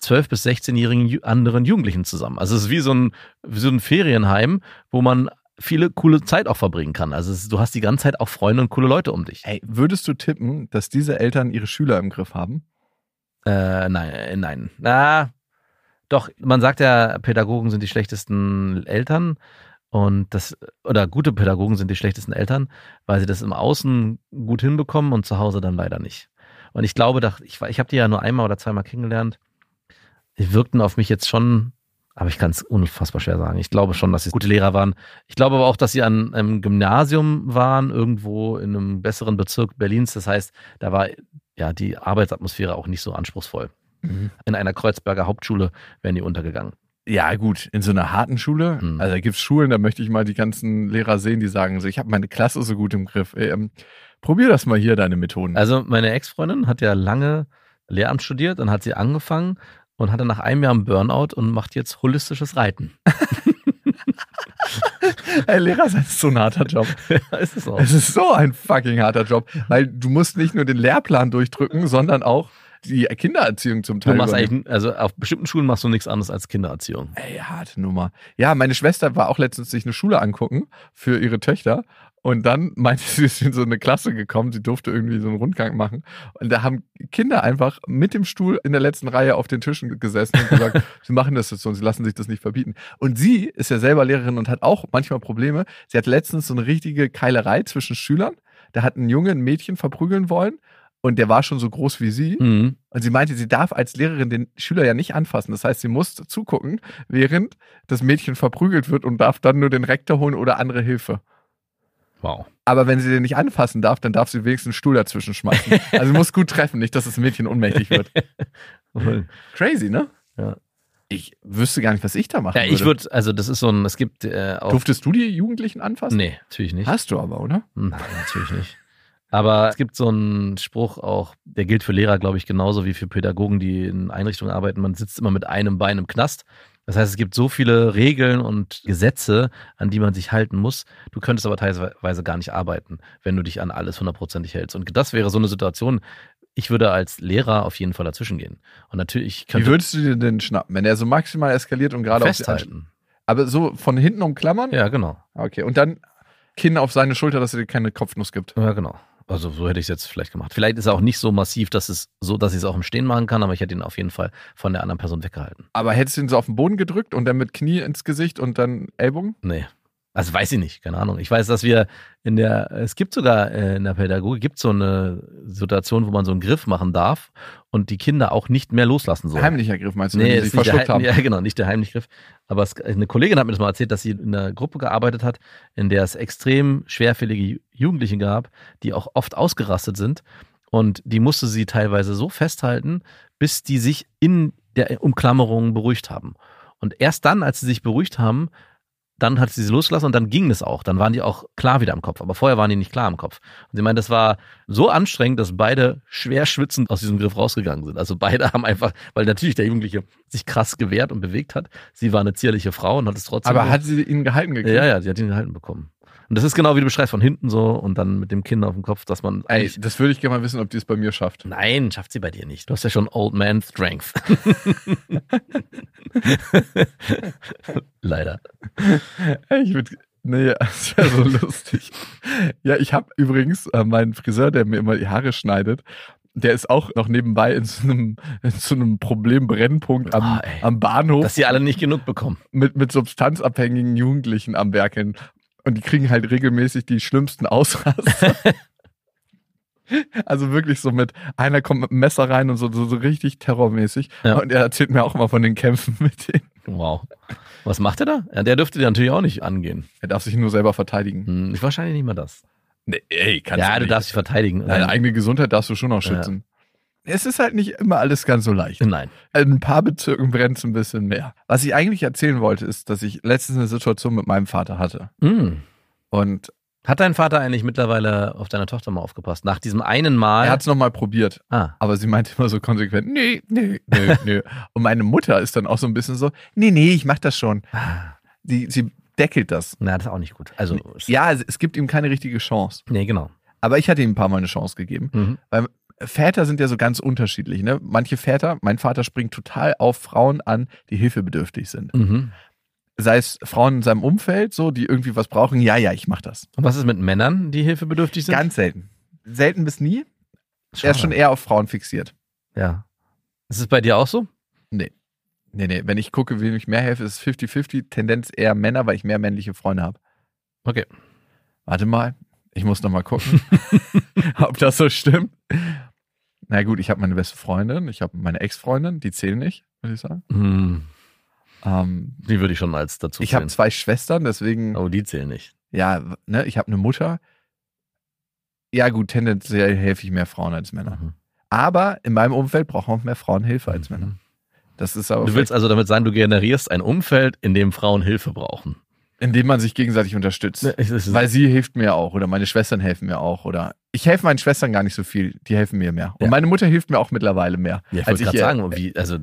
12 bis 16-jährigen Ju- anderen Jugendlichen zusammen. Also es ist wie so ein, wie so ein Ferienheim, wo man viele coole Zeit auch verbringen kann. Also es, du hast die ganze Zeit auch Freunde und coole Leute um dich. Ey, würdest du tippen, dass diese Eltern ihre Schüler im Griff haben? Äh, nein, äh, nein. Na, doch, man sagt ja, Pädagogen sind die schlechtesten Eltern und das, oder gute Pädagogen sind die schlechtesten Eltern, weil sie das im Außen gut hinbekommen und zu Hause dann leider nicht. Und ich glaube, ich, ich habe die ja nur einmal oder zweimal kennengelernt. Die wirkten auf mich jetzt schon, aber ich kann es unfassbar schwer sagen. Ich glaube schon, dass sie gute Lehrer waren. Ich glaube aber auch, dass sie an einem Gymnasium waren, irgendwo in einem besseren Bezirk Berlins. Das heißt, da war ja die Arbeitsatmosphäre auch nicht so anspruchsvoll. In einer Kreuzberger Hauptschule wären die untergegangen. Ja, gut, in so einer harten Schule, Hm. also da gibt's Schulen, da möchte ich mal die ganzen Lehrer sehen, die sagen so, ich habe meine Klasse so gut im Griff. Ähm, probier das mal hier, deine Methoden. Also meine Ex-Freundin hat ja lange Lehramt studiert, dann hat sie angefangen und hatte nach einem Jahr einen Burnout und macht jetzt holistisches Reiten. Ey, Lehrer ist so ein harter Job. ja, ist es auch. Es ist so ein fucking harter Job, weil du musst nicht nur den Lehrplan durchdrücken, sondern auch die Kindererziehung zum Du Teil. machst übernehmen. eigentlich, also auf bestimmten Schulen machst du nichts anderes als Kindererziehung. Ey, harte Nummer. Ja, meine Schwester war auch letztens sich eine Schule angucken für ihre Töchter. Und dann meinte sie, sie ist in so eine Klasse gekommen, sie durfte irgendwie so einen Rundgang machen. Und da haben Kinder einfach mit dem Stuhl in der letzten Reihe auf den Tischen gesessen und gesagt, sie machen das jetzt so und sie lassen sich das nicht verbieten. Und sie ist ja selber Lehrerin und hat auch manchmal Probleme. Sie hat letztens so eine richtige Keilerei zwischen Schülern, da hat ein Junge ein Mädchen verprügeln wollen und der war schon so groß wie sie. Mhm. Und sie meinte, sie darf als Lehrerin den Schüler ja nicht anfassen. Das heißt, sie muss zugucken, während das Mädchen verprügelt wird und darf dann nur den Rektor holen oder andere Hilfe. Wow. Aber wenn sie den nicht anfassen darf, dann darf sie wenigstens einen Stuhl dazwischen schmeißen. Also sie muss gut treffen, nicht, dass das Mädchen ohnmächtig wird. Crazy, ne? Ja. Ich wüsste gar nicht, was ich da machen Ja, ich würde, also das ist so ein, es gibt äh, auch. Durftest du die Jugendlichen anfassen? Nee, natürlich nicht. Hast du aber, oder? Nein, natürlich nicht. Aber es gibt so einen Spruch auch, der gilt für Lehrer, glaube ich, genauso wie für Pädagogen, die in Einrichtungen arbeiten. Man sitzt immer mit einem Bein im Knast. Das heißt, es gibt so viele Regeln und Gesetze, an die man sich halten muss. Du könntest aber teilweise gar nicht arbeiten, wenn du dich an alles hundertprozentig hältst. Und das wäre so eine Situation, ich würde als Lehrer auf jeden Fall dazwischen gehen. Und natürlich Wie würdest du dir denn schnappen, wenn er so maximal eskaliert und gerade auf die Anst- festhalten. Aber so von hinten umklammern? Ja, genau. Okay, und dann Kinn auf seine Schulter, dass er dir keine Kopfnuss gibt. Ja, genau. Also so hätte ich es jetzt vielleicht gemacht. Vielleicht ist er auch nicht so massiv, dass es so, dass ich es auch im Stehen machen kann, aber ich hätte ihn auf jeden Fall von der anderen Person weggehalten. Aber hättest du ihn so auf den Boden gedrückt und dann mit Knie ins Gesicht und dann Ellbogen? Nee. Also weiß ich nicht, keine Ahnung. Ich weiß, dass wir in der, es gibt sogar äh, in der Pädagogik, gibt so eine Situation, wo man so einen Griff machen darf und die Kinder auch nicht mehr loslassen sollen. Heimlicher Griff meinst du, wenn Nee, die ist sich nicht der, verschluckt haben? ja, genau, nicht der Heimlichgriff. Aber es, eine Kollegin hat mir das mal erzählt, dass sie in einer Gruppe gearbeitet hat, in der es extrem schwerfällige Jugendliche gab, die auch oft ausgerastet sind. Und die musste sie teilweise so festhalten, bis die sich in der Umklammerung beruhigt haben. Und erst dann, als sie sich beruhigt haben, dann hat sie sie losgelassen und dann ging es auch. Dann waren die auch klar wieder im Kopf. Aber vorher waren die nicht klar im Kopf. Und sie meint, das war so anstrengend, dass beide schwer schwitzend aus diesem Griff rausgegangen sind. Also beide haben einfach, weil natürlich der Jugendliche sich krass gewehrt und bewegt hat. Sie war eine zierliche Frau und hat es trotzdem. Aber hat sie ihn gehalten gekriegt? ja, ja, sie hat ihn gehalten bekommen. Und das ist genau wie du beschreibst, von hinten so und dann mit dem Kinn auf dem Kopf, dass man. Ey, das würde ich gerne mal wissen, ob die es bei mir schafft. Nein, schafft sie bei dir nicht. Du hast ja schon Old Man Strength. Leider. Ich würde. Nee, das wäre so lustig. Ja, ich habe übrigens äh, meinen Friseur, der mir immer die Haare schneidet, der ist auch noch nebenbei in so einem, in so einem Problembrennpunkt am, ey. am Bahnhof Dass sie alle nicht genug bekommen. mit, mit substanzabhängigen Jugendlichen am Werkeln. Und die kriegen halt regelmäßig die schlimmsten Ausraster. Also wirklich so mit, einer kommt mit einem Messer rein und so, so, so richtig terrormäßig. Ja. Und er erzählt mir auch immer von den Kämpfen mit denen. Wow. Was macht er da? Ja, der dürfte dir natürlich auch nicht angehen. Er darf sich nur selber verteidigen. Hm, ich wahrscheinlich nicht mal das. Nee, ey, kannst ja, du nicht. darfst dich verteidigen. Deine eigene Gesundheit darfst du schon noch schützen. Es ist halt nicht immer alles ganz so leicht. Nein. In ein paar Bezirken brennt es ein bisschen mehr. Was ich eigentlich erzählen wollte, ist, dass ich letztens eine Situation mit meinem Vater hatte. Hm. Und Hat dein Vater eigentlich mittlerweile auf deine Tochter mal aufgepasst? Nach diesem einen Mal. er hat es nochmal probiert. ah. Aber sie meinte immer so konsequent, nee, nee, nee, nee. Und meine Mutter ist dann auch so ein bisschen so, nee, nee, ich mach das schon. Die, sie deckelt das. Na, das ist auch nicht gut. Also, Ja, es, es gibt ihm keine richtige Chance. Nee, genau. Aber ich hatte ihm ein paar Mal eine Chance gegeben. Mhm. Weil Väter sind ja so ganz unterschiedlich. Ne? Manche Väter, mein Vater springt total auf Frauen an, die hilfebedürftig sind. Mhm. Sei es Frauen in seinem Umfeld, so, die irgendwie was brauchen, ja, ja, ich mach das. Und was ist mit Männern, die hilfebedürftig sind? Ganz selten. Selten bis nie. Er Schade. ist schon eher auf Frauen fixiert. Ja. Ist es bei dir auch so? Nee, nee. Wenn ich gucke, wem ich mehr helfe, ist es 50-50. Tendenz eher Männer, weil ich mehr männliche Freunde habe. Okay. Warte mal, ich muss noch mal gucken, ob das so stimmt. Na gut, ich habe meine beste Freundin, ich habe meine Ex-Freundin, die zählen nicht, würde ich sagen. Hm. Ähm, Die würde ich schon als dazu ich habe zwei Schwestern, deswegen, Oh, die zählen nicht. ja, ne, ich habe eine Mutter. Ja gut, tendenziell helfe ich mehr Frauen als Männer. Mhm. Aber in meinem Umfeld brauchen auch mehr Frauen Hilfe als Männer. Mhm. Das ist aber, Du willst also damit sagen, du generierst ein Umfeld, in dem Frauen Hilfe brauchen. indem man sich gegenseitig unterstützt. Ist- Weil sie hilft mir auch oder meine Schwestern helfen mir auch oder ich helfe meinen Schwestern gar nicht so viel, die helfen mir mehr. Und Ja. meine Mutter hilft mir auch mittlerweile mehr. ja, ich wollte gerade sagen, wie, also,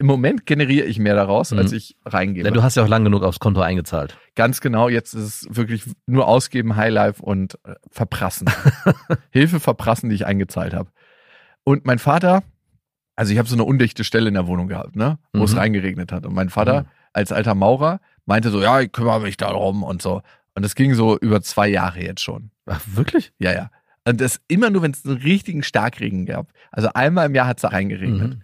Im Moment generiere ich mehr daraus, Mhm. als ich reingebe. ja, du hast ja auch lang genug aufs Konto eingezahlt. Ganz genau, jetzt ist es wirklich nur ausgeben, Highlife und äh, verprassen. Hilfe verprassen, die ich eingezahlt habe. Und mein Vater, also ich habe so eine undichte Stelle in der Wohnung gehabt, ne, wo es Mhm. reingeregnet hat. Und mein Vater Mhm. als alter Maurer meinte so, ja, ich kümmere mich darum und so. Und das ging so über zwei Jahre jetzt schon. Ach, wirklich? Ja, ja. Und das immer nur, wenn es einen richtigen Starkregen gab. Also einmal im Jahr hat es reingeregnet. Mhm.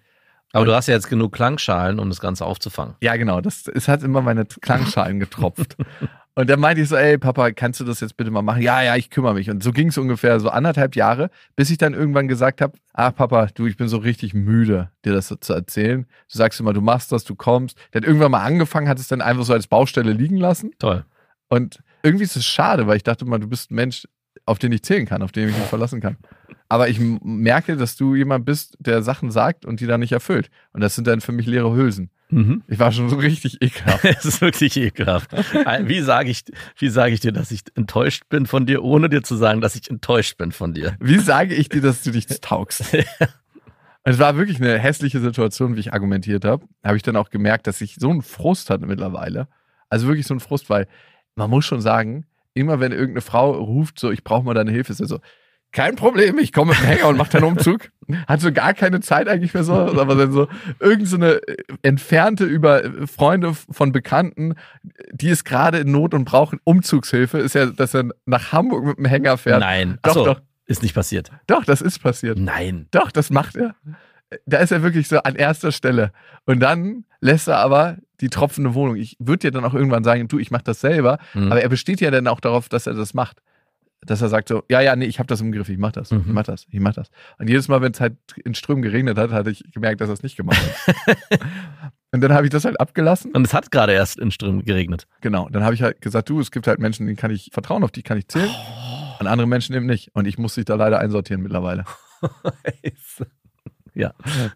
Aber du hast ja jetzt genug Klangschalen, um das Ganze aufzufangen. Ja, genau. Das, es hat immer meine Klangschalen getropft. Und dann meinte ich so, ey Papa, kannst du das jetzt bitte mal machen? Ja, ja, ich kümmere mich. Und so ging es ungefähr so anderthalb Jahre, bis ich dann irgendwann gesagt habe, ach Papa, du, ich bin so richtig müde, dir das so zu erzählen. Du sagst immer, du machst das, du kommst. Der hat irgendwann mal angefangen, hat es dann einfach so als Baustelle liegen lassen. Toll. Und irgendwie ist es schade, weil ich dachte mal, du bist ein Mensch, auf den ich zählen kann, auf den ich mich verlassen kann. Aber ich merke, dass du jemand bist, der Sachen sagt und die dann nicht erfüllt. Und das sind dann für mich leere Hülsen. Mhm. Ich war schon so richtig ekelhaft. Es ist wirklich ekelhaft. Wie sage ich, wie sage ich dir, dass ich enttäuscht bin von dir, ohne dir zu sagen, dass ich enttäuscht bin von dir? Wie sage ich dir, dass du nichts taugst? Es war wirklich eine hässliche Situation, wie ich argumentiert habe. Habe ich dann auch gemerkt, dass ich so einen Frust hatte mittlerweile. Also wirklich so einen Frust, weil man muss schon sagen, immer wenn irgendeine Frau ruft, so, ich brauche mal deine Hilfe, ist er so, kein Problem, ich komme mit dem Hänger und mache deinen Umzug. Hat so gar keine Zeit eigentlich mehr so, aber dann so irgend so eine äh, entfernte über äh, Freunde von Bekannten, die ist gerade in Not und brauchen Umzugshilfe, ist ja, dass er nach Hamburg mit dem Hänger fährt. Nein. Doch, Achso, doch. ist nicht passiert. Doch, das ist passiert. Nein. Doch, das macht er. Da ist er wirklich so an erster Stelle. Und dann lässt er aber die tropfende Wohnung. Ich würde dir dann auch irgendwann sagen, du, ich mache das selber. Mhm. Aber er besteht ja dann auch darauf, dass er das macht. Dass er sagt so, ja, ja, nee, ich habe das im Griff, ich mach das, ich Mhm. mach das, ich mach das. Und jedes Mal, wenn es halt in Strömen geregnet hat, hatte ich gemerkt, dass er es nicht gemacht hat. Und dann habe ich das halt abgelassen. Und es hat gerade erst in Strömen geregnet. Genau. Dann habe ich halt gesagt, du, es gibt halt Menschen, denen kann ich vertrauen, auf die kann ich zählen. An andere Menschen eben nicht. Und ich muss dich da leider einsortieren mittlerweile. ja,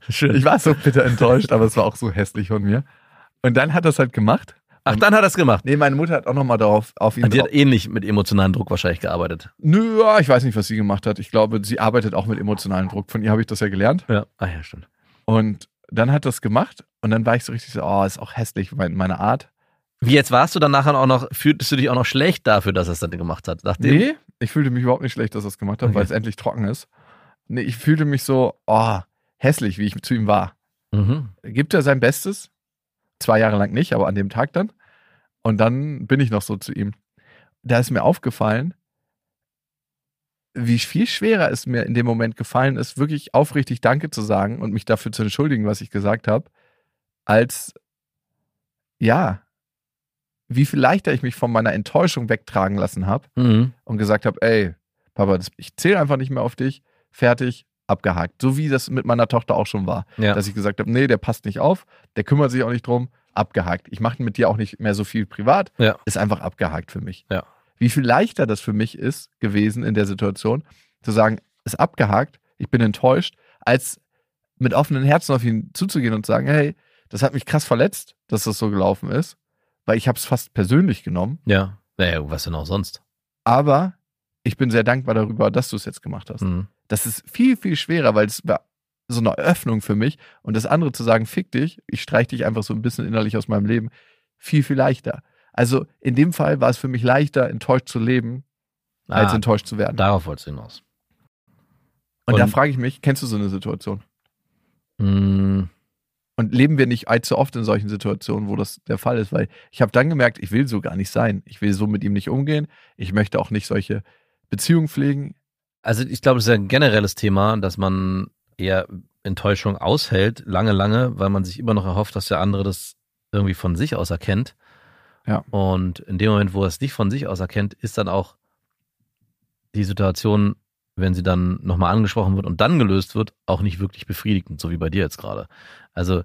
schön. Ich war so bitter enttäuscht, aber es war auch so hässlich von mir. Und dann hat er es halt gemacht. Ach, dann hat er es gemacht. Nee, meine Mutter hat auch nochmal darauf auf ihn Die drauf. hat ähnlich mit emotionalem Druck wahrscheinlich gearbeitet. Nö, ich weiß nicht, was sie gemacht hat. Ich glaube, sie arbeitet auch mit emotionalem Druck. Von ihr habe ich das ja gelernt. Ja. Ah ja, stimmt. Und dann hat das gemacht. Und dann war ich so richtig so, oh, ist auch hässlich, mein- meine Art. Wie jetzt warst du dann nachher auch noch, fühltest du dich auch noch schlecht dafür, dass er es dann gemacht hat? Nachdem, Nee, ich fühlte mich überhaupt nicht schlecht, dass er es gemacht hat, Okay. weil es endlich trocken ist. Nee, ich fühlte mich so, oh, hässlich, wie ich zu ihm war. Mhm. Gibt er sein Bestes? Zwei Jahre lang nicht, aber an dem Tag dann. Und dann bin ich noch so zu ihm. Da ist mir aufgefallen, wie viel schwerer es mir in dem Moment gefallen ist, wirklich aufrichtig Danke zu sagen und mich dafür zu entschuldigen, was ich gesagt habe, als ja, wie viel leichter ich mich von meiner Enttäuschung wegtragen lassen habe Mhm. und gesagt habe, ey, Papa, das, ich zähle einfach nicht mehr auf dich, fertig, abgehakt. So wie das mit meiner Tochter auch schon war Ja. dass ich gesagt habe, nee, der passt nicht auf, der kümmert sich auch nicht drum, abgehakt. Ich mache mit dir auch nicht mehr so viel privat, Ja. ist einfach abgehakt für mich. Ja. Wie viel leichter das für mich ist gewesen in der Situation, zu sagen, ist abgehakt, ich bin enttäuscht, als mit offenen Herzen auf ihn zuzugehen und zu sagen, hey, das hat mich krass verletzt, dass das so gelaufen ist, weil ich habe es fast persönlich genommen, ja. Naja, was denn auch sonst? aber ich bin sehr dankbar darüber, dass du es jetzt gemacht hast. Mhm. Das ist viel, viel schwerer, weil es war so eine Öffnung für mich. Und das andere zu sagen, fick dich, ich streich dich einfach so ein bisschen innerlich aus meinem Leben, viel, viel leichter. Also in dem Fall war es für mich leichter, enttäuscht zu leben, als Ah, enttäuscht zu werden. darauf wolltest du hinaus. Und da und- frage ich mich, kennst du so eine Situation? Mhm. Und leben wir nicht allzu oft in solchen Situationen, wo das der Fall ist? Weil ich habe dann gemerkt, ich will so gar nicht sein. Ich will so mit ihm nicht umgehen. Ich möchte auch nicht solche Beziehungen pflegen. Also ich glaube, es ist ja ein generelles Thema, dass man eher Enttäuschung aushält, lange, lange, weil man sich immer noch erhofft, dass der andere das irgendwie von sich aus erkennt. Ja. Und in dem Moment, wo er es nicht von sich aus erkennt, ist dann auch die Situation, wenn sie dann nochmal angesprochen wird und dann gelöst wird, auch nicht wirklich befriedigend, so wie bei dir jetzt gerade. Also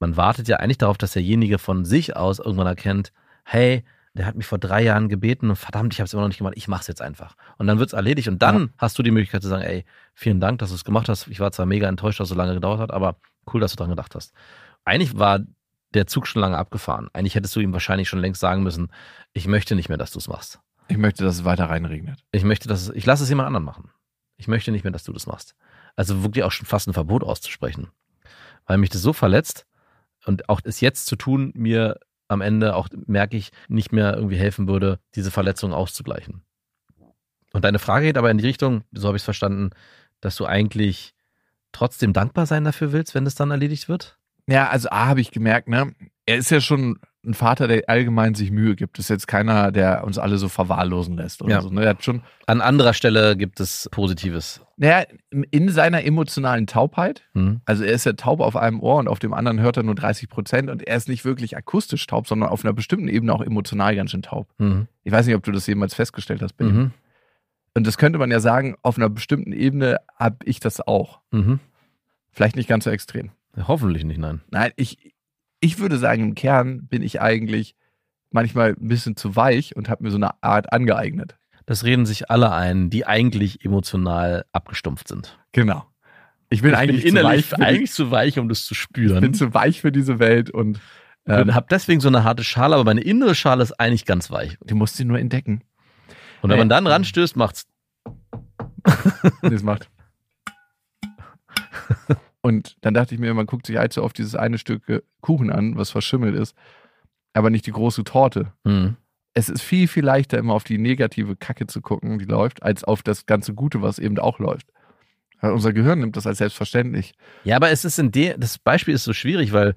man wartet ja eigentlich darauf, dass derjenige von sich aus irgendwann erkennt, hey, der hat mich vor drei Jahren gebeten und verdammt, ich habe es immer noch nicht gemacht, ich mache es jetzt einfach. Und dann wird's erledigt und dann Ja. hast du die Möglichkeit zu sagen, ey, vielen Dank, dass du es gemacht hast. Ich war zwar mega enttäuscht, dass es so lange gedauert hat, aber cool, dass du dran gedacht hast. Eigentlich war der Zug schon lange abgefahren. Eigentlich hättest du ihm wahrscheinlich schon längst sagen müssen, ich möchte nicht mehr, dass du es machst. Ich möchte, dass es weiter reinregnet. Ich möchte, dass es, ich lasse es jemand anderen machen. Ich möchte nicht mehr, dass du das machst. Also wirklich auch schon fast ein Verbot auszusprechen. Weil mich das so verletzt und auch es jetzt zu tun, mir am Ende auch merke ich, nicht mehr irgendwie helfen würde, diese Verletzung auszugleichen. Und deine Frage geht aber in die Richtung, so habe ich es verstanden, dass du eigentlich trotzdem dankbar sein dafür willst, wenn es dann erledigt wird? Ja, also A habe ich gemerkt, ne, er ist ja schon ein Vater, der allgemein sich Mühe gibt. Das ist jetzt keiner, der uns alle so verwahrlosen lässt oder Ja. so. Ne? Er hat schon, An anderer Stelle gibt es Positives. naja, in seiner emotionalen Taubheit, Hm? also er ist ja taub auf einem Ohr und auf dem anderen hört er nur 30 Prozent und er ist nicht wirklich akustisch taub, sondern auf einer bestimmten Ebene auch emotional ganz schön taub. Mhm. Ich weiß nicht, ob du das jemals festgestellt hast bei ihm. Mhm. Und das könnte man ja sagen, auf einer bestimmten Ebene habe ich das auch. Mhm. Vielleicht nicht ganz so extrem. Hoffentlich nicht, nein. Nein, ich, ich würde sagen, im Kern bin ich eigentlich manchmal ein bisschen zu weich und habe mir so eine Art angeeignet. Das reden sich alle ein, die eigentlich emotional abgestumpft sind. Genau. Ich bin eigentlich zu weich für die, eigentlich zu weich, um das zu ich spüren. bin zu weich für diese Welt und ähm, habe deswegen so eine harte Schale, aber meine innere Schale ist eigentlich ganz weich. du musst sie nur entdecken. Und wenn Nee. man dann ranstößt, macht's. Das macht. Und dann dachte ich mir, man guckt sich allzu oft dieses eine Stück äh, Kuchen an, was verschimmelt ist, aber nicht die große Torte. Hm. Es ist viel, viel leichter, immer auf die negative Kacke zu gucken, die läuft, als auf das ganze Gute, was eben auch läuft. Weil unser Gehirn nimmt das als selbstverständlich. Ja, aber es ist in der, das Beispiel ist so schwierig, weil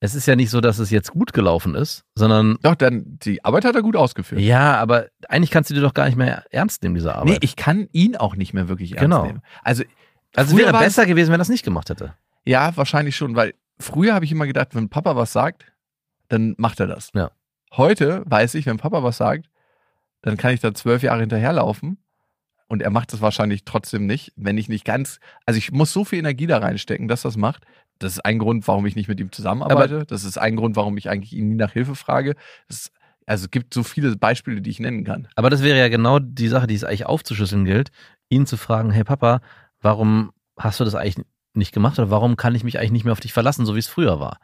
es ist ja nicht so, dass es jetzt gut gelaufen ist, sondern Doch, dann, die Arbeit hat er gut ausgeführt. ja, aber eigentlich kannst du dir doch gar nicht mehr ernst nehmen, diese Arbeit. Nee, ich kann ihn auch nicht mehr wirklich ernst Genau. nehmen. Also, also es wäre besser gewesen, wenn er das nicht gemacht hätte. Ja, wahrscheinlich schon, weil früher habe ich immer gedacht, wenn Papa was sagt, dann macht er das. Ja. Heute weiß ich, wenn Papa was sagt, dann kann ich da zwölf Jahre hinterherlaufen und er macht das wahrscheinlich trotzdem nicht, wenn ich nicht ganz, also ich muss so viel Energie da reinstecken, dass das macht. Das ist ein Grund, warum ich nicht mit ihm zusammenarbeite. das ist ein Grund, warum ich eigentlich ihn nie nach Hilfe frage. Das also es gibt so viele Beispiele, die ich nennen kann. Aber das wäre ja genau die Sache, die es eigentlich aufzuschlüsseln gilt, ihn zu fragen, hey Papa, warum hast du das eigentlich nicht gemacht oder warum kann ich mich eigentlich nicht mehr auf dich verlassen, so wie es früher war?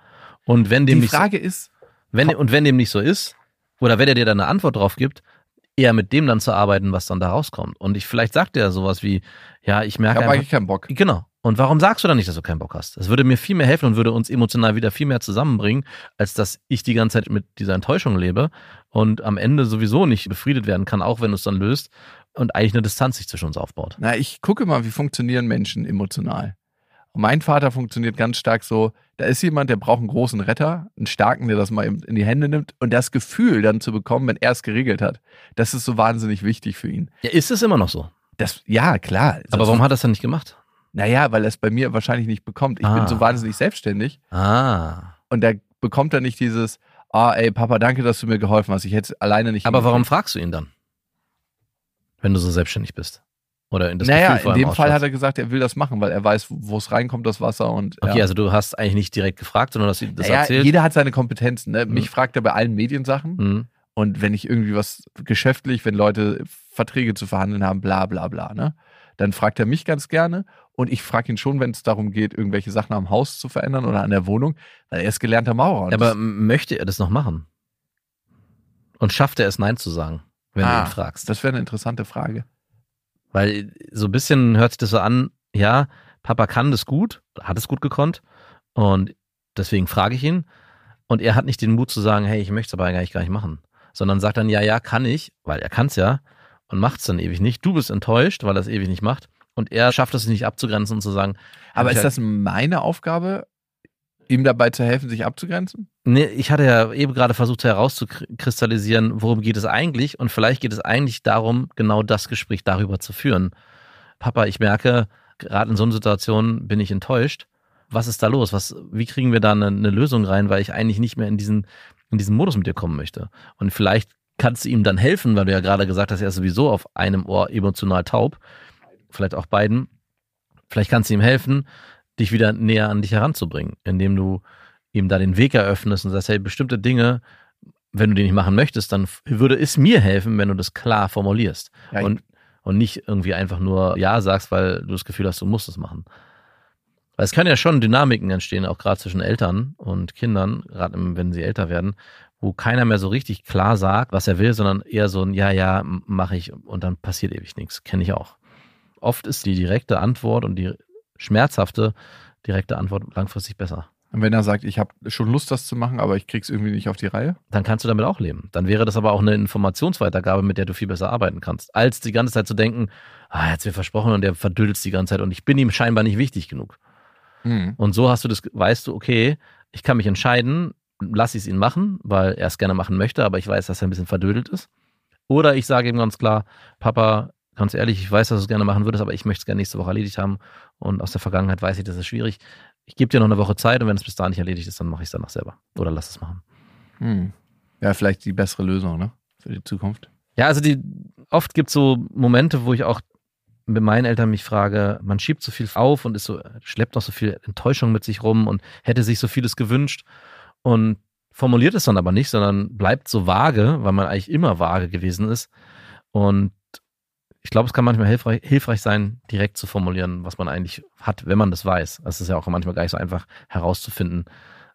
Und wenn dem Die nicht so, Frage ist, wenn, und wenn dem nicht so ist, oder wenn er dir dann eine Antwort drauf gibt, eher mit dem dann zu arbeiten, was dann da rauskommt. Und ich, vielleicht sagt er sowas wie, ja, ich ich merke habe einfach, eigentlich keinen Bock. Genau. Und warum sagst du dann nicht, dass du keinen Bock hast? Das würde mir viel mehr helfen und würde uns emotional wieder viel mehr zusammenbringen, als dass ich die ganze Zeit mit dieser Enttäuschung lebe und am Ende sowieso nicht befriedet werden kann, auch wenn du es dann löst und eigentlich eine Distanz sich zwischen uns aufbaut. Na, ich gucke mal, wie funktionieren Menschen emotional. Und mein Vater funktioniert ganz stark so, da ist jemand, der braucht einen großen Retter, einen starken, der das mal in die Hände nimmt und das Gefühl dann zu bekommen, wenn er es geregelt hat, das ist so wahnsinnig wichtig für ihn. Ja, ist es immer noch so. Das, ja, klar. Aber warum hat er es dann nicht gemacht? Naja, weil er es bei mir wahrscheinlich nicht bekommt. Ich Ah. bin so wahnsinnig selbstständig Ah. und da bekommt er nicht dieses, ah, ey, Papa, danke, dass du mir geholfen hast. Ich hätte es alleine nicht Aber warum hingekriegt." fragst du ihn dann? Wenn du so selbstständig bist. Oder in das naja, Gefühl vor in dem Fall hat er gesagt, er will das machen, weil er weiß, wo es reinkommt, das Wasser und Okay, ja. also du hast eigentlich nicht direkt gefragt, sondern hast ihm das naja, erzählt. jeder hat seine Kompetenzen. Ne? Mich Mhm. fragt er bei allen Mediensachen. Mhm. Und wenn ich irgendwie was geschäftlich, wenn Leute Verträge zu verhandeln haben, bla bla bla, ne? Dann fragt er mich ganz gerne und ich frage ihn schon, wenn es darum geht, irgendwelche Sachen am Haus zu verändern oder an der Wohnung, weil er ist gelernter Maurer. Aber möchte er das noch machen? Und schafft er es, Nein zu sagen, wenn Ah, du ihn fragst? das wäre eine interessante Frage. Weil so ein bisschen hört sich das so an, ja, Papa kann das gut, hat es gut gekonnt und deswegen frage ich ihn. Und er hat nicht den Mut zu sagen, hey, ich möchte es aber eigentlich gar nicht machen. Sondern sagt dann, ja, ja, kann ich, weil er kann es ja und macht es dann ewig nicht. Du bist enttäuscht, weil er es ewig nicht macht. Und er schafft es nicht abzugrenzen und zu sagen, Aber ist halt- das meine Aufgabe, ihm dabei zu helfen, sich abzugrenzen? Nee, ich hatte ja eben gerade versucht herauszukristallisieren, worum geht es eigentlich? Und vielleicht geht es eigentlich darum, genau das Gespräch darüber zu führen. Papa, ich merke, gerade in so einer Situation bin ich enttäuscht. Was ist da los? Was, wie kriegen wir da eine, eine Lösung rein? Weil ich eigentlich nicht mehr in diesen, in diesen Modus mit dir kommen möchte. Und vielleicht kannst du ihm dann helfen, weil du ja gerade gesagt hast, er ist sowieso auf einem Ohr emotional taub. Vielleicht auch beiden. Vielleicht kannst du ihm helfen, dich wieder näher an dich heranzubringen, indem du ihm da den Weg eröffnest und sagst, hey, bestimmte Dinge, wenn du die nicht machen möchtest, dann würde es mir helfen, wenn du das klar formulierst Ja, und, und nicht irgendwie einfach nur Ja sagst, weil du das Gefühl hast, du musst es machen. Weil es können ja schon Dynamiken entstehen, auch gerade zwischen Eltern und Kindern, gerade wenn sie älter werden, wo keiner mehr so richtig klar sagt, was er will, sondern eher so ein Ja, ja, mache ich und dann passiert ewig nichts. Kenne ich auch. Oft ist die direkte Antwort und die schmerzhafte direkte Antwort langfristig besser. Und wenn er sagt, ich habe schon Lust, das zu machen, aber ich krieg's irgendwie nicht auf die Reihe? dann kannst du damit auch leben. Dann wäre das aber auch eine Informationsweitergabe, mit der du viel besser arbeiten kannst, als die ganze Zeit zu denken, ah, er hat's mir versprochen und der verdüllt es die ganze Zeit und ich bin ihm scheinbar nicht wichtig genug. Mhm. Und so hast du das, weißt du, okay, ich kann mich entscheiden, lasse ich es ihn machen, weil er es gerne machen möchte, aber ich weiß, dass er ein bisschen verdödelt ist. Oder ich sage ihm ganz klar, Papa, ganz ehrlich, ich weiß, dass du es gerne machen würdest, aber ich möchte es gerne nächste Woche erledigt haben. Und aus der Vergangenheit weiß ich, das ist schwierig. Ich gebe dir noch eine Woche Zeit und wenn es bis dahin nicht erledigt ist, dann mache ich es danach selber. Oder lass es machen. Hm. Ja, vielleicht die bessere Lösung, ne? Für die Zukunft. Ja, also die, oft gibt es so Momente, wo ich auch mit meinen Eltern mich frage, man schiebt so viel auf und ist so, schleppt noch so viel Enttäuschung mit sich rum und hätte sich so vieles gewünscht und formuliert es dann aber nicht, sondern bleibt so vage, weil man eigentlich immer vage gewesen ist. Und ich glaube, es kann manchmal hilfreich, hilfreich sein, direkt zu formulieren, was man eigentlich hat, wenn man das weiß. Es ist ja auch manchmal gar nicht so einfach herauszufinden,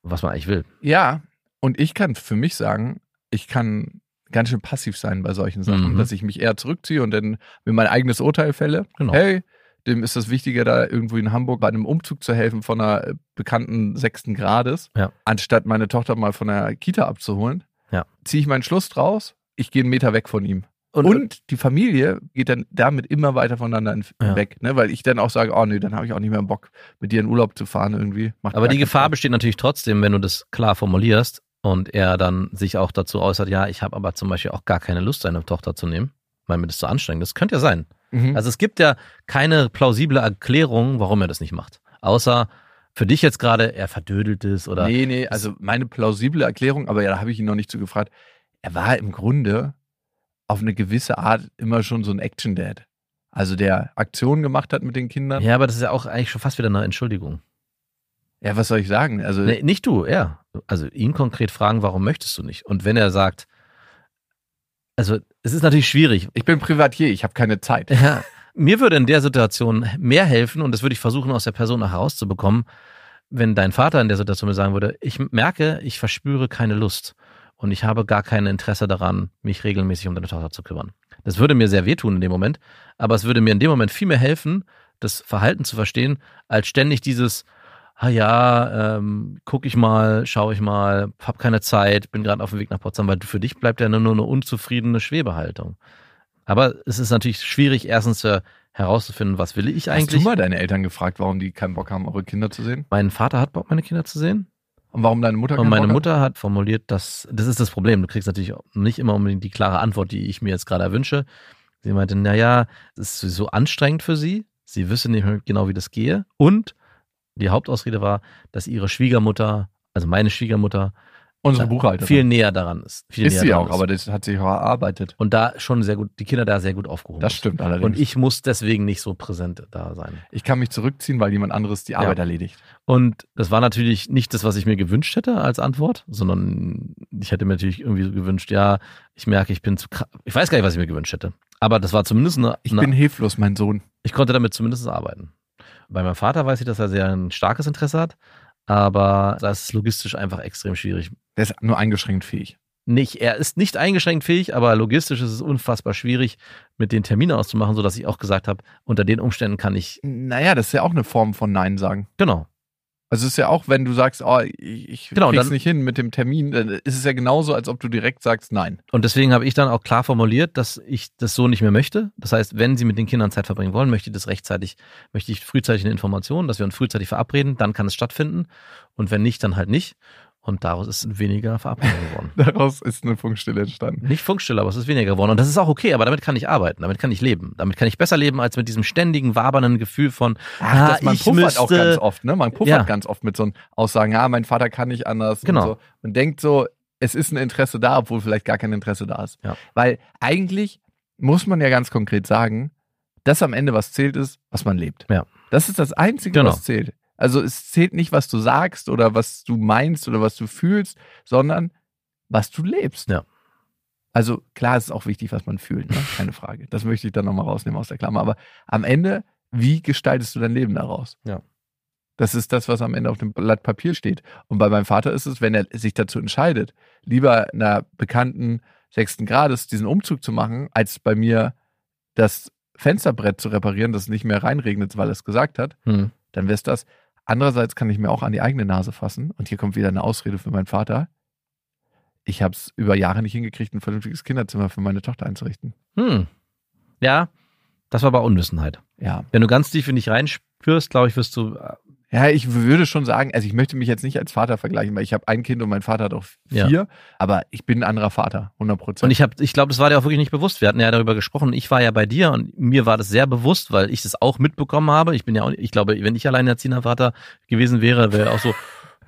was man eigentlich will. Ja, und ich kann für mich sagen, ich kann ganz schön passiv sein bei solchen Sachen, Mhm. dass ich mich eher zurückziehe und dann mir mein eigenes Urteil fälle. Genau. Hey, dem ist das Wichtiger, da irgendwo in Hamburg bei einem Umzug zu helfen von einer äh, bekannten sechsten Grades, Ja. anstatt meine Tochter mal von der Kita abzuholen. Ja. Ziehe ich meinen Schluss draus, ich gehe einen Meter weg von ihm. Und, die Familie geht dann damit immer weiter voneinander in- Ja. weg, ne? weil ich dann auch sage, oh nee, dann habe ich auch nicht mehr Bock, mit dir in Urlaub zu fahren irgendwie. Macht Aber die Gefahr Spaß. besteht natürlich trotzdem, wenn du das klar formulierst und er dann sich auch dazu äußert, ja, ich habe aber zum Beispiel auch gar keine Lust, seine Tochter zu nehmen, weil mir das zu anstrengend ist. Könnte ja sein. Mhm. Also es gibt ja keine plausible Erklärung, warum er das nicht macht. Außer für dich jetzt gerade, er verdödelt ist oder Nee, nee, also meine plausible Erklärung, aber ja, da habe ich ihn noch nicht zu gefragt. Er war im Grunde auf eine gewisse Art immer schon so ein Action-Dad. Also der Aktionen gemacht hat mit den Kindern. Ja, Ja, aber das ist ja auch eigentlich schon fast wieder eine Entschuldigung. was soll ich sagen? Also Nee, nicht du, er. Also ihn konkret fragen, warum möchtest du nicht? Und wenn er sagt, also es ist natürlich schwierig. ich bin Privatier, ich habe keine Zeit. Ja, mir würde in der Situation mehr helfen, und das würde ich versuchen aus der Person herauszubekommen, wenn dein Vater in der Situation mir sagen würde, ich merke, ich verspüre keine Lust und ich habe gar kein Interesse daran, mich regelmäßig um deine Tochter zu kümmern. Das würde mir sehr wehtun in dem Moment, aber es würde mir in dem Moment viel mehr helfen, das Verhalten zu verstehen, als ständig dieses, ah ja, ähm, guck ich mal, schaue ich mal, hab keine Zeit, bin gerade auf dem Weg nach Potsdam, weil für dich bleibt ja nur eine unzufriedene Schwebehaltung. Aber es ist natürlich schwierig, erstens äh, herauszufinden, was will ich Hast du eigentlich. mal deine Eltern gefragt, warum die keinen Bock haben, eure Kinder zu sehen? Mein Vater hat Bock, meine Kinder zu sehen. Und warum deine Mutter Und meine Bock? Mutter hat formuliert, dass, das ist das Problem. Du kriegst natürlich nicht immer unbedingt die klare Antwort, die ich mir jetzt gerade wünsche. Sie meinte, naja, es ist sowieso anstrengend für sie. Sie wüsste nicht genau, wie das gehe. Und die Hauptausrede war, dass ihre Schwiegermutter, also meine Schwiegermutter, Unsere Buchhalterin. viel näher daran ist. Viel ist sie auch, aber das hat sich auch erarbeitet. und da schon sehr gut, die Kinder da sehr gut aufgehoben. Das sind. stimmt allerdings. Und ich muss deswegen nicht so präsent da sein. ich kann mich zurückziehen, weil jemand anderes die Arbeit erledigt. Und das war natürlich nicht das, was ich mir gewünscht hätte als Antwort, sondern ich hätte mir natürlich irgendwie so gewünscht, ja, ich merke, ich bin zu krass. Ich weiß gar nicht, was ich mir gewünscht hätte. Aber das war zumindest eine, Ich eine bin hilflos, mein Sohn. ich konnte damit zumindest arbeiten. Bei meinem Vater weiß ich, dass er sehr ein starkes Interesse hat, aber das ist logistisch einfach extrem schwierig. Der ist nur eingeschränkt fähig. Nicht, er ist nicht eingeschränkt fähig, aber logistisch ist es unfassbar schwierig, mit den Termine auszumachen, sodass ich auch gesagt habe, unter den Umständen kann ich, Naja, das ist ja auch eine Form von Nein sagen. genau, Also es ist ja auch, wenn du sagst, oh, ich, Genau, krieg's dann- nicht hin mit dem Termin, dann ist es ja genauso, als ob du direkt sagst Nein. Und deswegen habe ich dann auch klar formuliert, dass ich das so nicht mehr möchte. Das heißt, wenn Sie mit den Kindern Zeit verbringen wollen, möchte ich das rechtzeitig, möchte ich frühzeitig eine Information, dass wir uns frühzeitig verabreden, dann kann es stattfinden. Und wenn nicht, dann halt nicht. Und daraus ist weniger Verabredung geworden. Daraus ist eine Funkstille entstanden. Nicht Funkstille, aber es ist weniger geworden. Und das ist auch okay, aber damit kann ich arbeiten, damit kann ich leben. Damit kann ich besser leben, als mit diesem ständigen, wabernden Gefühl von, Ach, ah, das, man ich puffert müsste, auch ganz oft, ne? Man puffert Ja. ganz oft mit so einem Aussagen, ja, mein Vater kann nicht anders. Genau. Und so. Man denkt so, es ist ein Interesse da, obwohl vielleicht gar kein Interesse da ist. Ja. Weil eigentlich muss man ja ganz konkret sagen, dass am Ende was zählt ist, was man lebt. Ja. Das ist das Einzige, Genau. was zählt. Also es zählt nicht, was du sagst oder was du meinst oder was du fühlst, sondern was du lebst. Ja. Also klar ist es auch wichtig, was man fühlt, ne? keine Frage. Das möchte ich dann nochmal rausnehmen aus der Klammer. Aber am Ende, wie gestaltest du dein Leben daraus? Ja. Das ist das, was am Ende auf dem Blatt Papier steht. Und bei meinem Vater ist es, wenn er sich dazu entscheidet, lieber einer bekannten sechsten Grades diesen Umzug zu machen, als bei mir das Fensterbrett zu reparieren, das nicht mehr reinregnet, weil er es gesagt hat, Hm. dann wäre es das. Andererseits kann ich mir auch an die eigene Nase fassen. Und hier kommt wieder eine Ausrede für meinen Vater. Ich habe es über Jahre nicht hingekriegt, ein vernünftiges Kinderzimmer für meine Tochter einzurichten. Hm. Ja, das war aber Unwissenheit. Ja, Wenn du ganz tief in dich reinspürst, glaube ich, wirst du äh, Ja, ich würde schon sagen, also ich möchte mich jetzt nicht als Vater vergleichen, weil ich habe ein Kind und mein Vater hat auch Ja. vier, aber ich bin ein anderer Vater, 100 Prozent. Und ich habe, ich glaube, das war dir auch wirklich nicht bewusst. Wir hatten ja darüber gesprochen. Ich war ja bei dir und mir war das sehr bewusst, weil ich das auch mitbekommen habe. Ich bin ja auch, ich glaube, wenn ich alleinerziehender Vater gewesen wäre, wäre auch so,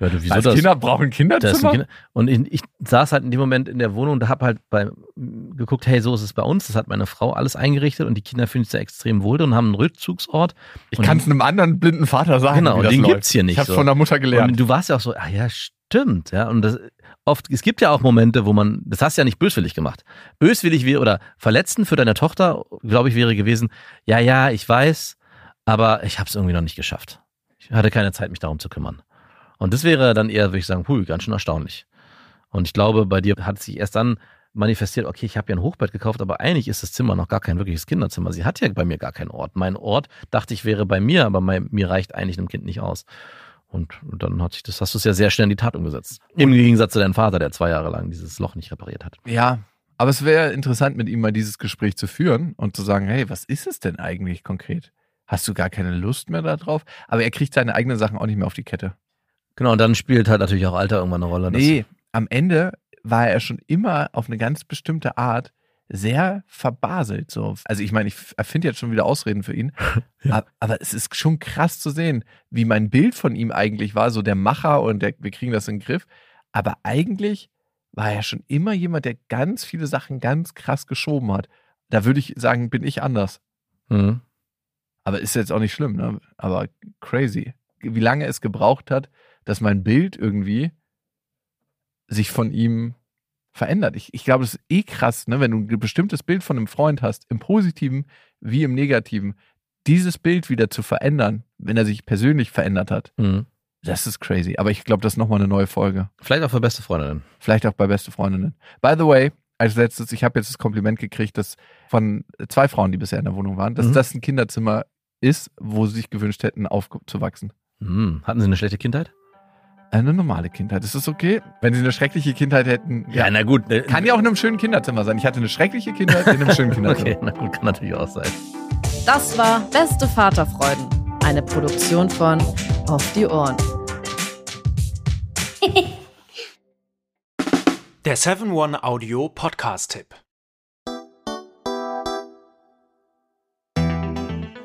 ja, du, wieso Als das? Kinder brauchen Kinderzimmer? Kinder und ich, ich saß halt in dem Moment in der Wohnung und habe halt bei, geguckt, hey, so ist es bei uns. Das hat meine Frau alles eingerichtet und die Kinder fühlen sich da extrem wohl und haben einen Rückzugsort. ich kann es einem anderen blinden Vater sagen. Genau, wie den läuft. gibt's hier nicht Ich habe so. von der Mutter gelernt. Und du warst ja auch so, ah ja, stimmt, ja. Und das oft, es gibt ja auch Momente, wo man, das hast du ja nicht böswillig gemacht. Böswillig wäre oder verletzend für deine Tochter, glaube ich, wäre gewesen, ja, ja, ich weiß, aber ich habe es irgendwie noch nicht geschafft. Ich hatte keine Zeit, mich darum zu kümmern. Und das wäre dann eher, würde ich sagen, hui, ganz schön erstaunlich. Und ich glaube, bei dir hat sich erst dann manifestiert, okay, ich habe ja ein Hochbett gekauft, aber eigentlich ist das Zimmer noch gar kein wirkliches Kinderzimmer. Sie hat ja bei mir gar keinen Ort. Mein Ort, dachte ich, wäre bei mir, aber mein, mir reicht eigentlich einem Kind nicht aus. Und dann hat sich das, hast du es ja sehr schnell in die Tat umgesetzt. Im Gegensatz zu deinem Vater, der zwei Jahre lang dieses Loch nicht repariert hat. Ja, aber es wäre interessant, mit ihm mal dieses Gespräch zu führen und zu sagen, hey, was ist es denn eigentlich konkret? Hast du gar keine Lust mehr darauf? Aber er kriegt seine eigenen Sachen auch nicht mehr auf die Kette. Genau, und dann spielt halt natürlich auch Alter irgendwann eine Rolle. Nee, am Ende war er schon immer auf eine ganz bestimmte Art sehr verbaselt. So. Also ich meine, ich erfinde jetzt schon wieder Ausreden für ihn. Ja. aber, aber es ist schon krass zu sehen, wie mein Bild von ihm eigentlich war, so der Macher und der, wir kriegen das in den Griff. Aber eigentlich war er schon immer jemand, der ganz viele Sachen ganz krass geschoben hat. Da würde ich sagen, bin ich anders. Mhm. Aber ist jetzt auch nicht schlimm, ne? Aber crazy. Wie lange es gebraucht hat, dass mein Bild irgendwie sich von ihm verändert. Ich, ich glaube, das ist eh krass, ne? wenn du ein bestimmtes Bild von einem Freund hast, im Positiven wie im Negativen, dieses Bild wieder zu verändern, wenn er sich persönlich verändert hat, Mhm. das ist crazy. Aber ich glaube, das ist nochmal eine neue Folge. Vielleicht auch für beste Freundinnen. Vielleicht auch bei Beste Freundinnen. By the way, als letztes, ich habe jetzt das Kompliment gekriegt, dass von zwei Frauen, die bisher in der Wohnung waren, dass Mhm. das ein Kinderzimmer ist, wo sie sich gewünscht hätten, aufzuwachsen. Mhm. Hatten sie eine schlechte Kindheit? Eine normale Kindheit. Ist das okay? Wenn sie eine schreckliche Kindheit hätten. Ja. na gut. ne- Kann ja auch in einem schönen Kinderzimmer sein. Ich hatte eine schreckliche Kindheit in einem schönen Kinderzimmer. Okay, na gut, kann natürlich auch sein. Das war Beste Vaterfreuden, eine Produktion von Auf die Ohren. Der 7-One